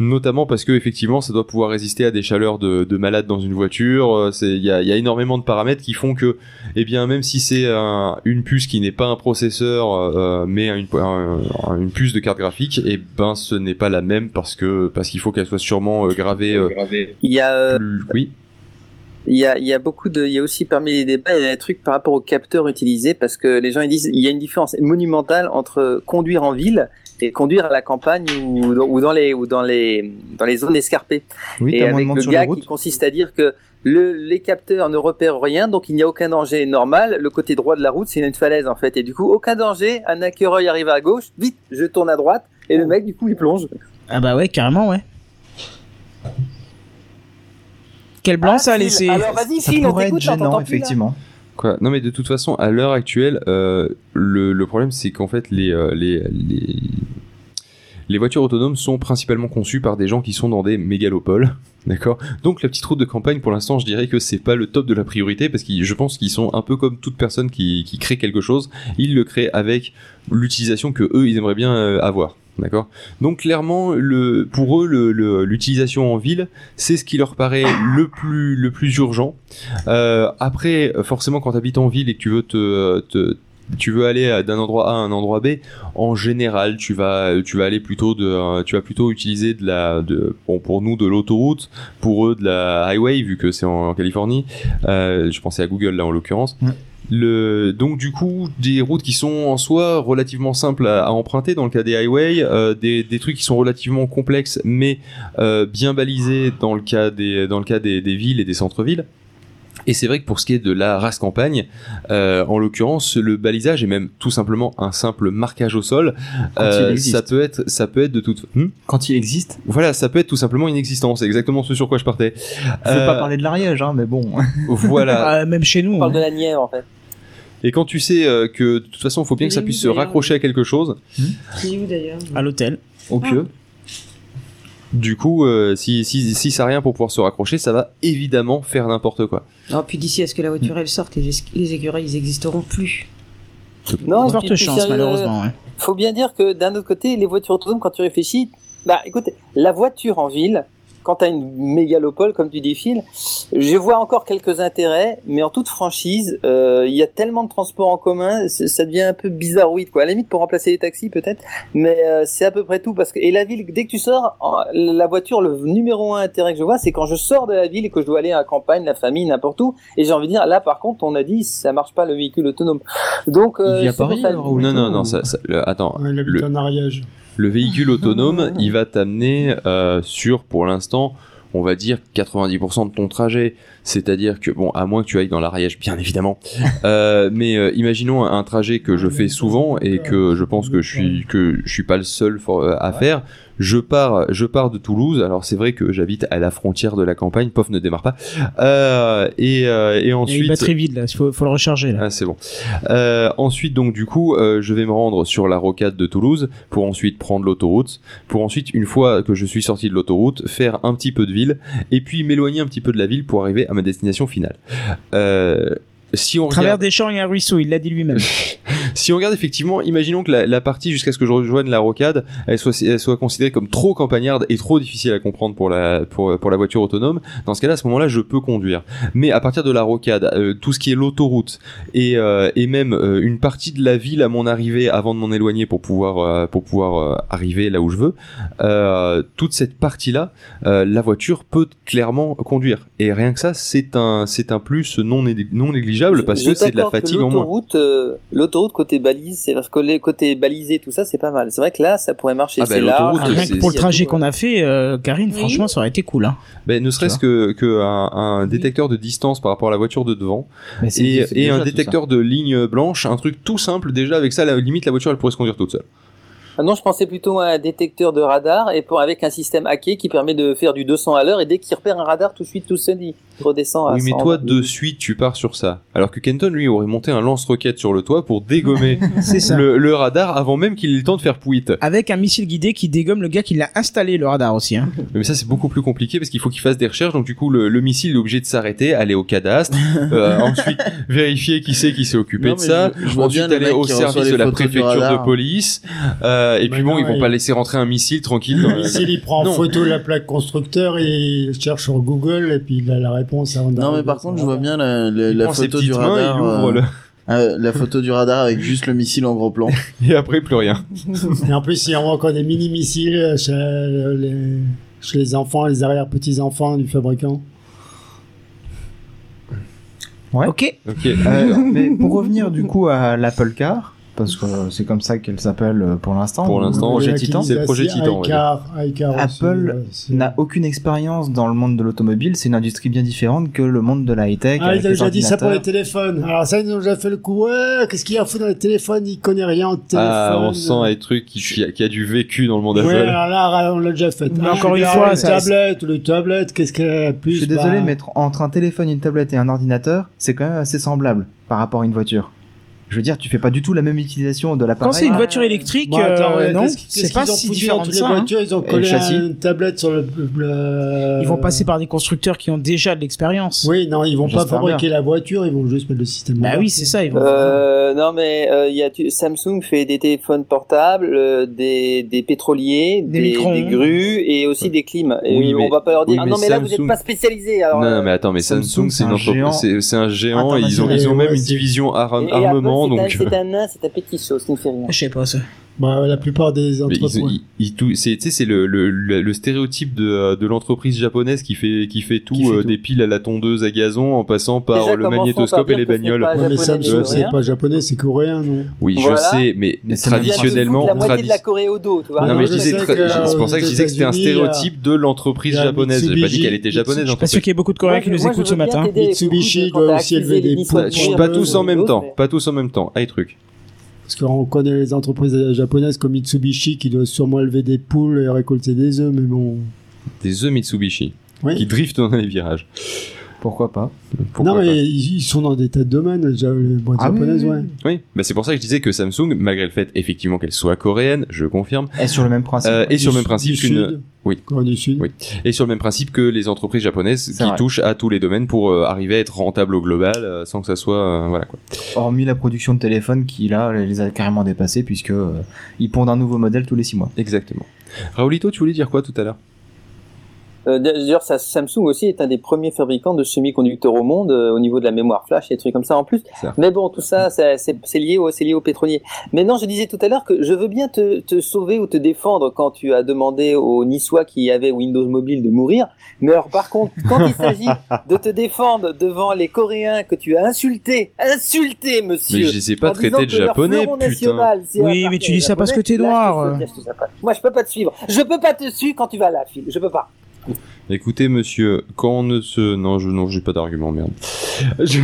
Notamment parce que effectivement, ça doit pouvoir résister à des chaleurs de, de malade dans une voiture. Euh, C'est il y a, il y a énormément de paramètres qui font que, eh bien, même si c'est un- une puce qui n'est pas un processeur, euh, mais une, un- une puce de carte graphique, eh ben, ce n'est pas la même parce que parce qu'il faut qu'elle soit sûrement euh, gravée. euh, Il y a euh, plus- oui. Il y a, il y a beaucoup de, il y a aussi parmi les débats, il y a des trucs par rapport aux capteurs utilisés parce que les gens ils disent il y a une différence monumentale entre conduire en ville et conduire à la campagne ou, dans- ou dans les ou dans les dans les zones escarpées. Oui, et avec le gars qui consiste à dire que le, les capteurs ne repèrent rien, donc il n'y a aucun danger normal. Le côté droit de la route, c'est une falaise en fait, et du coup aucun danger. Un écureuil arrive à gauche, vite, je tourne à droite, et le mec du coup il plonge. Ah bah ouais, carrément, ouais. Quel blanc Ah, ça a laissé Alors vas-y, Phil, on t'écoute, plus, effectivement. Non, mais de toute façon, à l'heure actuelle, euh, le, le problème, c'est qu'en fait, les, euh, les, les, les voitures autonomes sont principalement conçues par des gens qui sont dans des mégalopoles. D'accord? Donc la petite route de campagne, pour l'instant, je dirais que c'est pas le top de la priorité parce que je pense qu'ils sont un peu comme toute personne qui, qui crée quelque chose. Ils le créent avec l'utilisation que eux, ils aimeraient bien euh, avoir. D'accord Donc clairement, le, pour eux, l'utilisation en ville, c'est ce qui leur paraît le plus, le plus urgent. Euh, après, forcément, quand tu habites en ville et que tu veux te, te tu veux aller à- d'un endroit A à un endroit B, en général, tu vas, tu vas aller plutôt de, euh, tu vas plutôt utiliser de la, de, bon, pour nous de l'autoroute, pour eux de la highway vu que c'est en, en Californie. Euh, je pensais à Google là en l'occurrence. Le, donc du coup, des routes qui sont en soi relativement simples à, à emprunter dans le cas des highways, euh, des, des trucs qui sont relativement complexes mais euh, bien balisés dans le cas des, dans le cas des, des villes et des centres-villes. Et c'est vrai que pour ce qui est de la race campagne, euh, en l'occurrence, le balisage est même tout simplement un simple marquage au sol. Quand il Euh, existe. ça peut être, ça peut être de toute. Hmm Quand il existe. voilà, ça peut être tout simplement inexistant. C'est exactement ce sur quoi je partais. Je veux Euh, pas parler de l'Ariège, hein, mais bon. Voilà. Ah, même chez nous. On parle hein. de la Nièvre en fait. Et quand tu sais euh, que de toute façon, il faut bien que ça puisse se raccrocher à quelque chose. C'est où d'ailleurs? À l'hôtel. Au pieu. Du coup, euh, si, si, si ça a rien pour pouvoir se raccrocher, ça va évidemment faire n'importe quoi. Non, puis d'ici à ce que la voiture elle sorte, les, es- les écureuils ils existeront plus. Non, Forte chance, sérieux, malheureusement. ouais. faut bien dire que d'un autre côté, les voitures autonomes, quand tu réfléchis, bah écoute, la voiture en ville, quand tu as une mégalopole, comme tu dis Phil, je vois encore quelques intérêts, mais en toute franchise, euh, il y a tellement de transports en commun, ça devient un peu bizarroïde, quoi. À la limite, pour remplacer les taxis, peut-être, mais euh, c'est à peu près tout. Parce que, et la ville, dès que tu sors, en- la voiture, le numéro un intérêt que je vois, c'est quand je sors de la ville et que je dois aller à la campagne, la famille, n'importe où. Et j'ai envie de dire, là, par contre, on a dit, ça marche pas le véhicule autonome. Donc, euh, Il c'est pour Paris, ça-. Non, non, non, ça, ça- le- attends. Ouais, Le- en Ariège. Le véhicule autonome, il va t'amener euh, sur, pour l'instant, on va dire 90% de ton trajet. C'est-à-dire que, bon, à moins que tu ailles dans l'Ariège, bien évidemment. Euh, mais euh, imaginons un trajet que je fais souvent et que je pense que je suis que je suis pas le seul à faire. Je pars, je pars de Toulouse. Alors c'est vrai que j'habite à la frontière de la campagne. Pof ne démarre pas. Euh, et, euh, et Il y a une ensuite. batterie vide là, il faut, faut le recharger là. Ah, c'est bon. Euh, ensuite, donc, du coup, euh, je vais me rendre sur la rocade de Toulouse pour ensuite prendre l'autoroute. Pour ensuite, une fois que je suis sorti de l'autoroute, faire un petit peu de ville et puis m'éloigner un petit peu de la ville pour arriver à ma destination finale. Euh, si on Au travers regarde, des champs, a un ruisseau, il l'a dit lui-même. si on regarde effectivement, imaginons que la, la partie jusqu'à ce que je rejoigne la rocade, elle soit, elle soit considérée comme trop campagnarde et trop difficile à comprendre pour la, pour, pour la voiture autonome. Dans ce cas-là, à ce moment-là, je peux conduire. Mais à partir de la rocade, euh, tout ce qui est l'autoroute et, euh, et même euh, une partie de la ville à mon arrivée avant de m'en éloigner pour pouvoir, pour pouvoir arriver là où je veux, toute cette partie-là, la voiture peut clairement conduire. Et rien que ça, c'est un, c'est un plus non, non négligeable parce Je que c'est de la fatigue en moins. L'autoroute, euh, l'autoroute côté balise, c'est parce que côtés balisés, tout ça, c'est pas mal. C'est vrai que là, ça pourrait marcher. Ah bah, large. Rien que pour le trajet qu'on a fait, euh, Karine, Oui. franchement, ça aurait été cool. Hein. Ben, ne serait-ce que, que un, un détecteur de distance par rapport à la voiture de devant Mais c'est- et, c'est et déjà un détecteur de ligne blanche, un truc tout simple déjà avec ça, la limite la voiture elle pourrait se conduire toute seule. Ah non, je pensais plutôt à un détecteur de radar et pour avec un système hacké qui permet de faire du 200 à l'heure et dès qu'il repère un radar, tout de suite tout seul il redescend à oui, mais 100. toi de suite tu pars sur ça. Alors que Kenton lui aurait monté un lance-roquette sur le toit pour dégommer le, le radar avant même qu'il ait le temps de faire pouit. Avec un missile guidé qui dégomme le gars qui l'a installé, le radar aussi. Hein. Mais ça c'est beaucoup plus compliqué parce qu'il faut qu'il fasse des recherches donc du coup le, le missile est obligé de s'arrêter, aller au cadastre, euh, ensuite vérifier qui c'est qui s'est occupé Non, de ça, je- je vois ensuite aller au service de la préfecture de police euh, et puis bon non, ils vont il- pas laisser rentrer un missile tranquille. dans Le le- missile, il prend en photo la plaque constructeur et il cherche sur Google et puis il a la réponse avant Non, mais par contre, je vois radar. bien la, photo du mains, radar. il ouvre euh, le- euh, la photo du radar avec juste le missile en gros plan. et après plus rien. Et en plus, il envoie encore des mini-missiles chez les, chez les enfants, les arrière-petits-enfants du fabricant. Ouais. Ok. Ok. Euh, mais pour revenir du coup à l'Apple Car, parce que c'est comme ça qu'elle s'appelle euh, pour l'instant. Pour ou l'instant, projet Titan. C'est le projet Titan, Apple ouais, n'a aucune expérience dans le monde de l'automobile. C'est une industrie bien différente que le monde de la high-tech. Ah, avec il a les déjà dit ça pour les téléphones. Alors ça, ils ont déjà fait le coup. Ouais, qu'est-ce qu'il y a à foutre dans les téléphones? Il connaît rien en téléphone. Ah, on sent un truc qui, qui, a, qui a du vécu dans le monde Ouais, Apple. alors là, on l'a déjà fait. Mais Ah, encore une fois, les ça- tablettes, le tablette, qu'est-ce qu'il y a plus? Je suis désolé, Bah, mais tr- entre un téléphone, une tablette et un ordinateur, c'est quand même assez semblable par rapport à une voiture. Je veux dire, tu fais pas du tout la même utilisation de l'appareil. Quand c'est une voiture électrique, Bon, attends, euh, ouais, non, qu'est-ce qu'ils- c'est pas si différent de ça. hein. voitures, ils ont collé châssis une tablette sur le, le- Ils vont passer par des constructeurs qui ont déjà de l'expérience. Oui, non, ils vont pas fabriquer la voiture, ils vont juste mettre le système. Bah oui, c'est ça. Ils vont. Euh, non mais euh, il y a tu- Samsung fait des téléphones portables, euh, des, des pétroliers, Des des, des grues et aussi des clims. Et Oui, on mais- va pas leur dire oui, ah non mais là vous n'êtes pas spécialisé. Alors, non, euh, non, mais attends, mais Samsung, c'est un géant. entreprise, c'est- un géant, et ils ont, ils ont même une division armement, donc. c'est un, c'est un nain, c'est un petit chose qui ne fait rien. Je sais pas ça. Bah, la plupart des entreprises. ils- ils- tout- c'est tu sais, c'est le, le, le, le stéréotype de, de l'entreprise japonaise qui fait qui fait tout, Qui fait euh, tout. des piles à la tondeuse à gazon en passant par Déjà, le magnétoscope et les bagnoles. Ouais, mais Samsung, c'est pas japonais, c'est coréen, non? Oui, Voilà. je sais, mais Mais traditionnellement, la moitié tradi- de la Corée au dos, tu vois. non, mais c'est pour ça que je disais que c'était un stéréotype de l'entreprise japonaise. J'ai pas dit qu'elle était japonaise. Je suis pas l'entreprise. sûr qu'il y ait beaucoup de Coréens qui nous écoutent ce matin. Mitsubishi doit aussi élever des courir pas tous en même temps, pas tous en même temps. Allez, truc. Parce qu'on connaît les entreprises japonaises comme Mitsubishi qui doivent sûrement élever des poules et récolter des œufs, mais bon. Des œufs Mitsubishi Oui. qui driftent dans les virages. Pourquoi pas Pourquoi non, mais ils, ils sont dans des tas de domaines, déjà, les boîtes Ah oui, japonaises, oui, ouais. Oui, bah c'est pour ça que je disais que Samsung, malgré le fait effectivement qu'elle soit coréenne, je confirme, Et sur le même principe. euh, et sur le même principe qu'une, oui. Corée du Sud. Oui. et sur le même principe que les entreprises japonaises qui vrai. touchent à tous les domaines pour euh, arriver à être rentable au global euh, sans que ça soit euh, voilà quoi. Hormis la production de téléphones qui là les a carrément dépassés puisque euh, ils pondent un nouveau modèle tous les six mois. Exactement. Raoulito, tu voulais dire quoi tout à l'heure? Euh, D'ailleurs, ça- Samsung aussi est un des premiers fabricants de semi-conducteurs au monde euh, au niveau de la mémoire flash et des trucs comme ça en plus. Ça. Mais bon, tout ça, ça, c'est c'est lié, au, c'est lié au pétrolier. Mais non, je disais tout à l'heure que je veux bien te, te sauver ou te défendre quand tu as demandé aux Niçois qui avaient Windows Mobile de mourir. Mais alors, par contre, quand il s'agit de te défendre devant les Coréens que tu as insultés, insultés, monsieur. Mais je les ai pas en disant traités de japonais, putain. Oui, mais tu dis ça parce que t'es. Là, noir. Moi, je peux pas te suivre. Je peux pas te suivre quand tu vas à la file. Je peux pas. Écoutez, monsieur, quand on ne se... Non, je non, j'ai pas d'argument, merde. Je-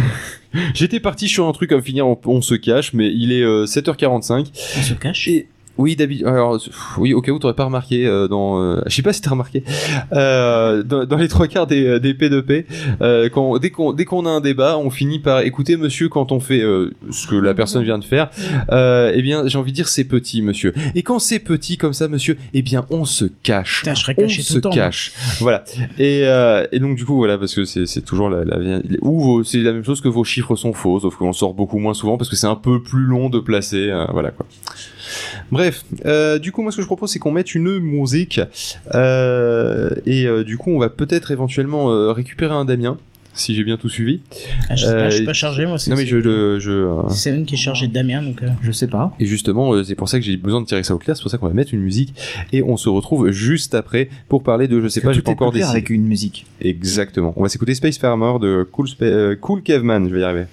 J'étais parti sur un truc à finir, on, on se cache, mais il est euh, 7h45. On se cache. Et oui, d'habitude. Alors, oui, au cas où t'aurais pas remarqué euh, dans. euh, je sais pas si t'as remarqué. Euh, dans, dans les trois quarts des, des P2P, euh, quand dès qu'on dès qu'on a un débat, on finit par écouter monsieur quand on fait euh, ce que la personne vient de faire. Euh, eh bien, j'ai envie de dire c'est petit, monsieur. Et quand c'est petit comme ça, monsieur, eh bien, on se cache. Putain, je serais On se temps. cache. Voilà. Et, euh, et donc du coup voilà parce que c'est c'est toujours la, la ou vos- c'est la même chose que vos chiffres sont faux sauf qu'on sort beaucoup moins souvent parce que c'est un peu plus long de placer euh, voilà quoi. Bref, euh, du coup moi ce que je propose c'est qu'on mette une musique euh, et euh, du coup on va peut-être éventuellement euh, récupérer un Damien si j'ai bien tout suivi. Ah, je sais pas, je suis pas chargé, moi. c'est- Non mais je le je euh, C'est Seven qui est chargé de Damien, donc. euh, Je sais pas. et justement, euh, c'est pour ça que j'ai besoin de tirer ça au clair, c'est pour ça qu'on va mettre une musique et on se retrouve juste après pour parler de je sais Que pas, j'ai pas encore décidé. avec une musique. Exactement. On va s'écouter Space Farmer de Cool, euh, cool Caveman, je vais y arriver.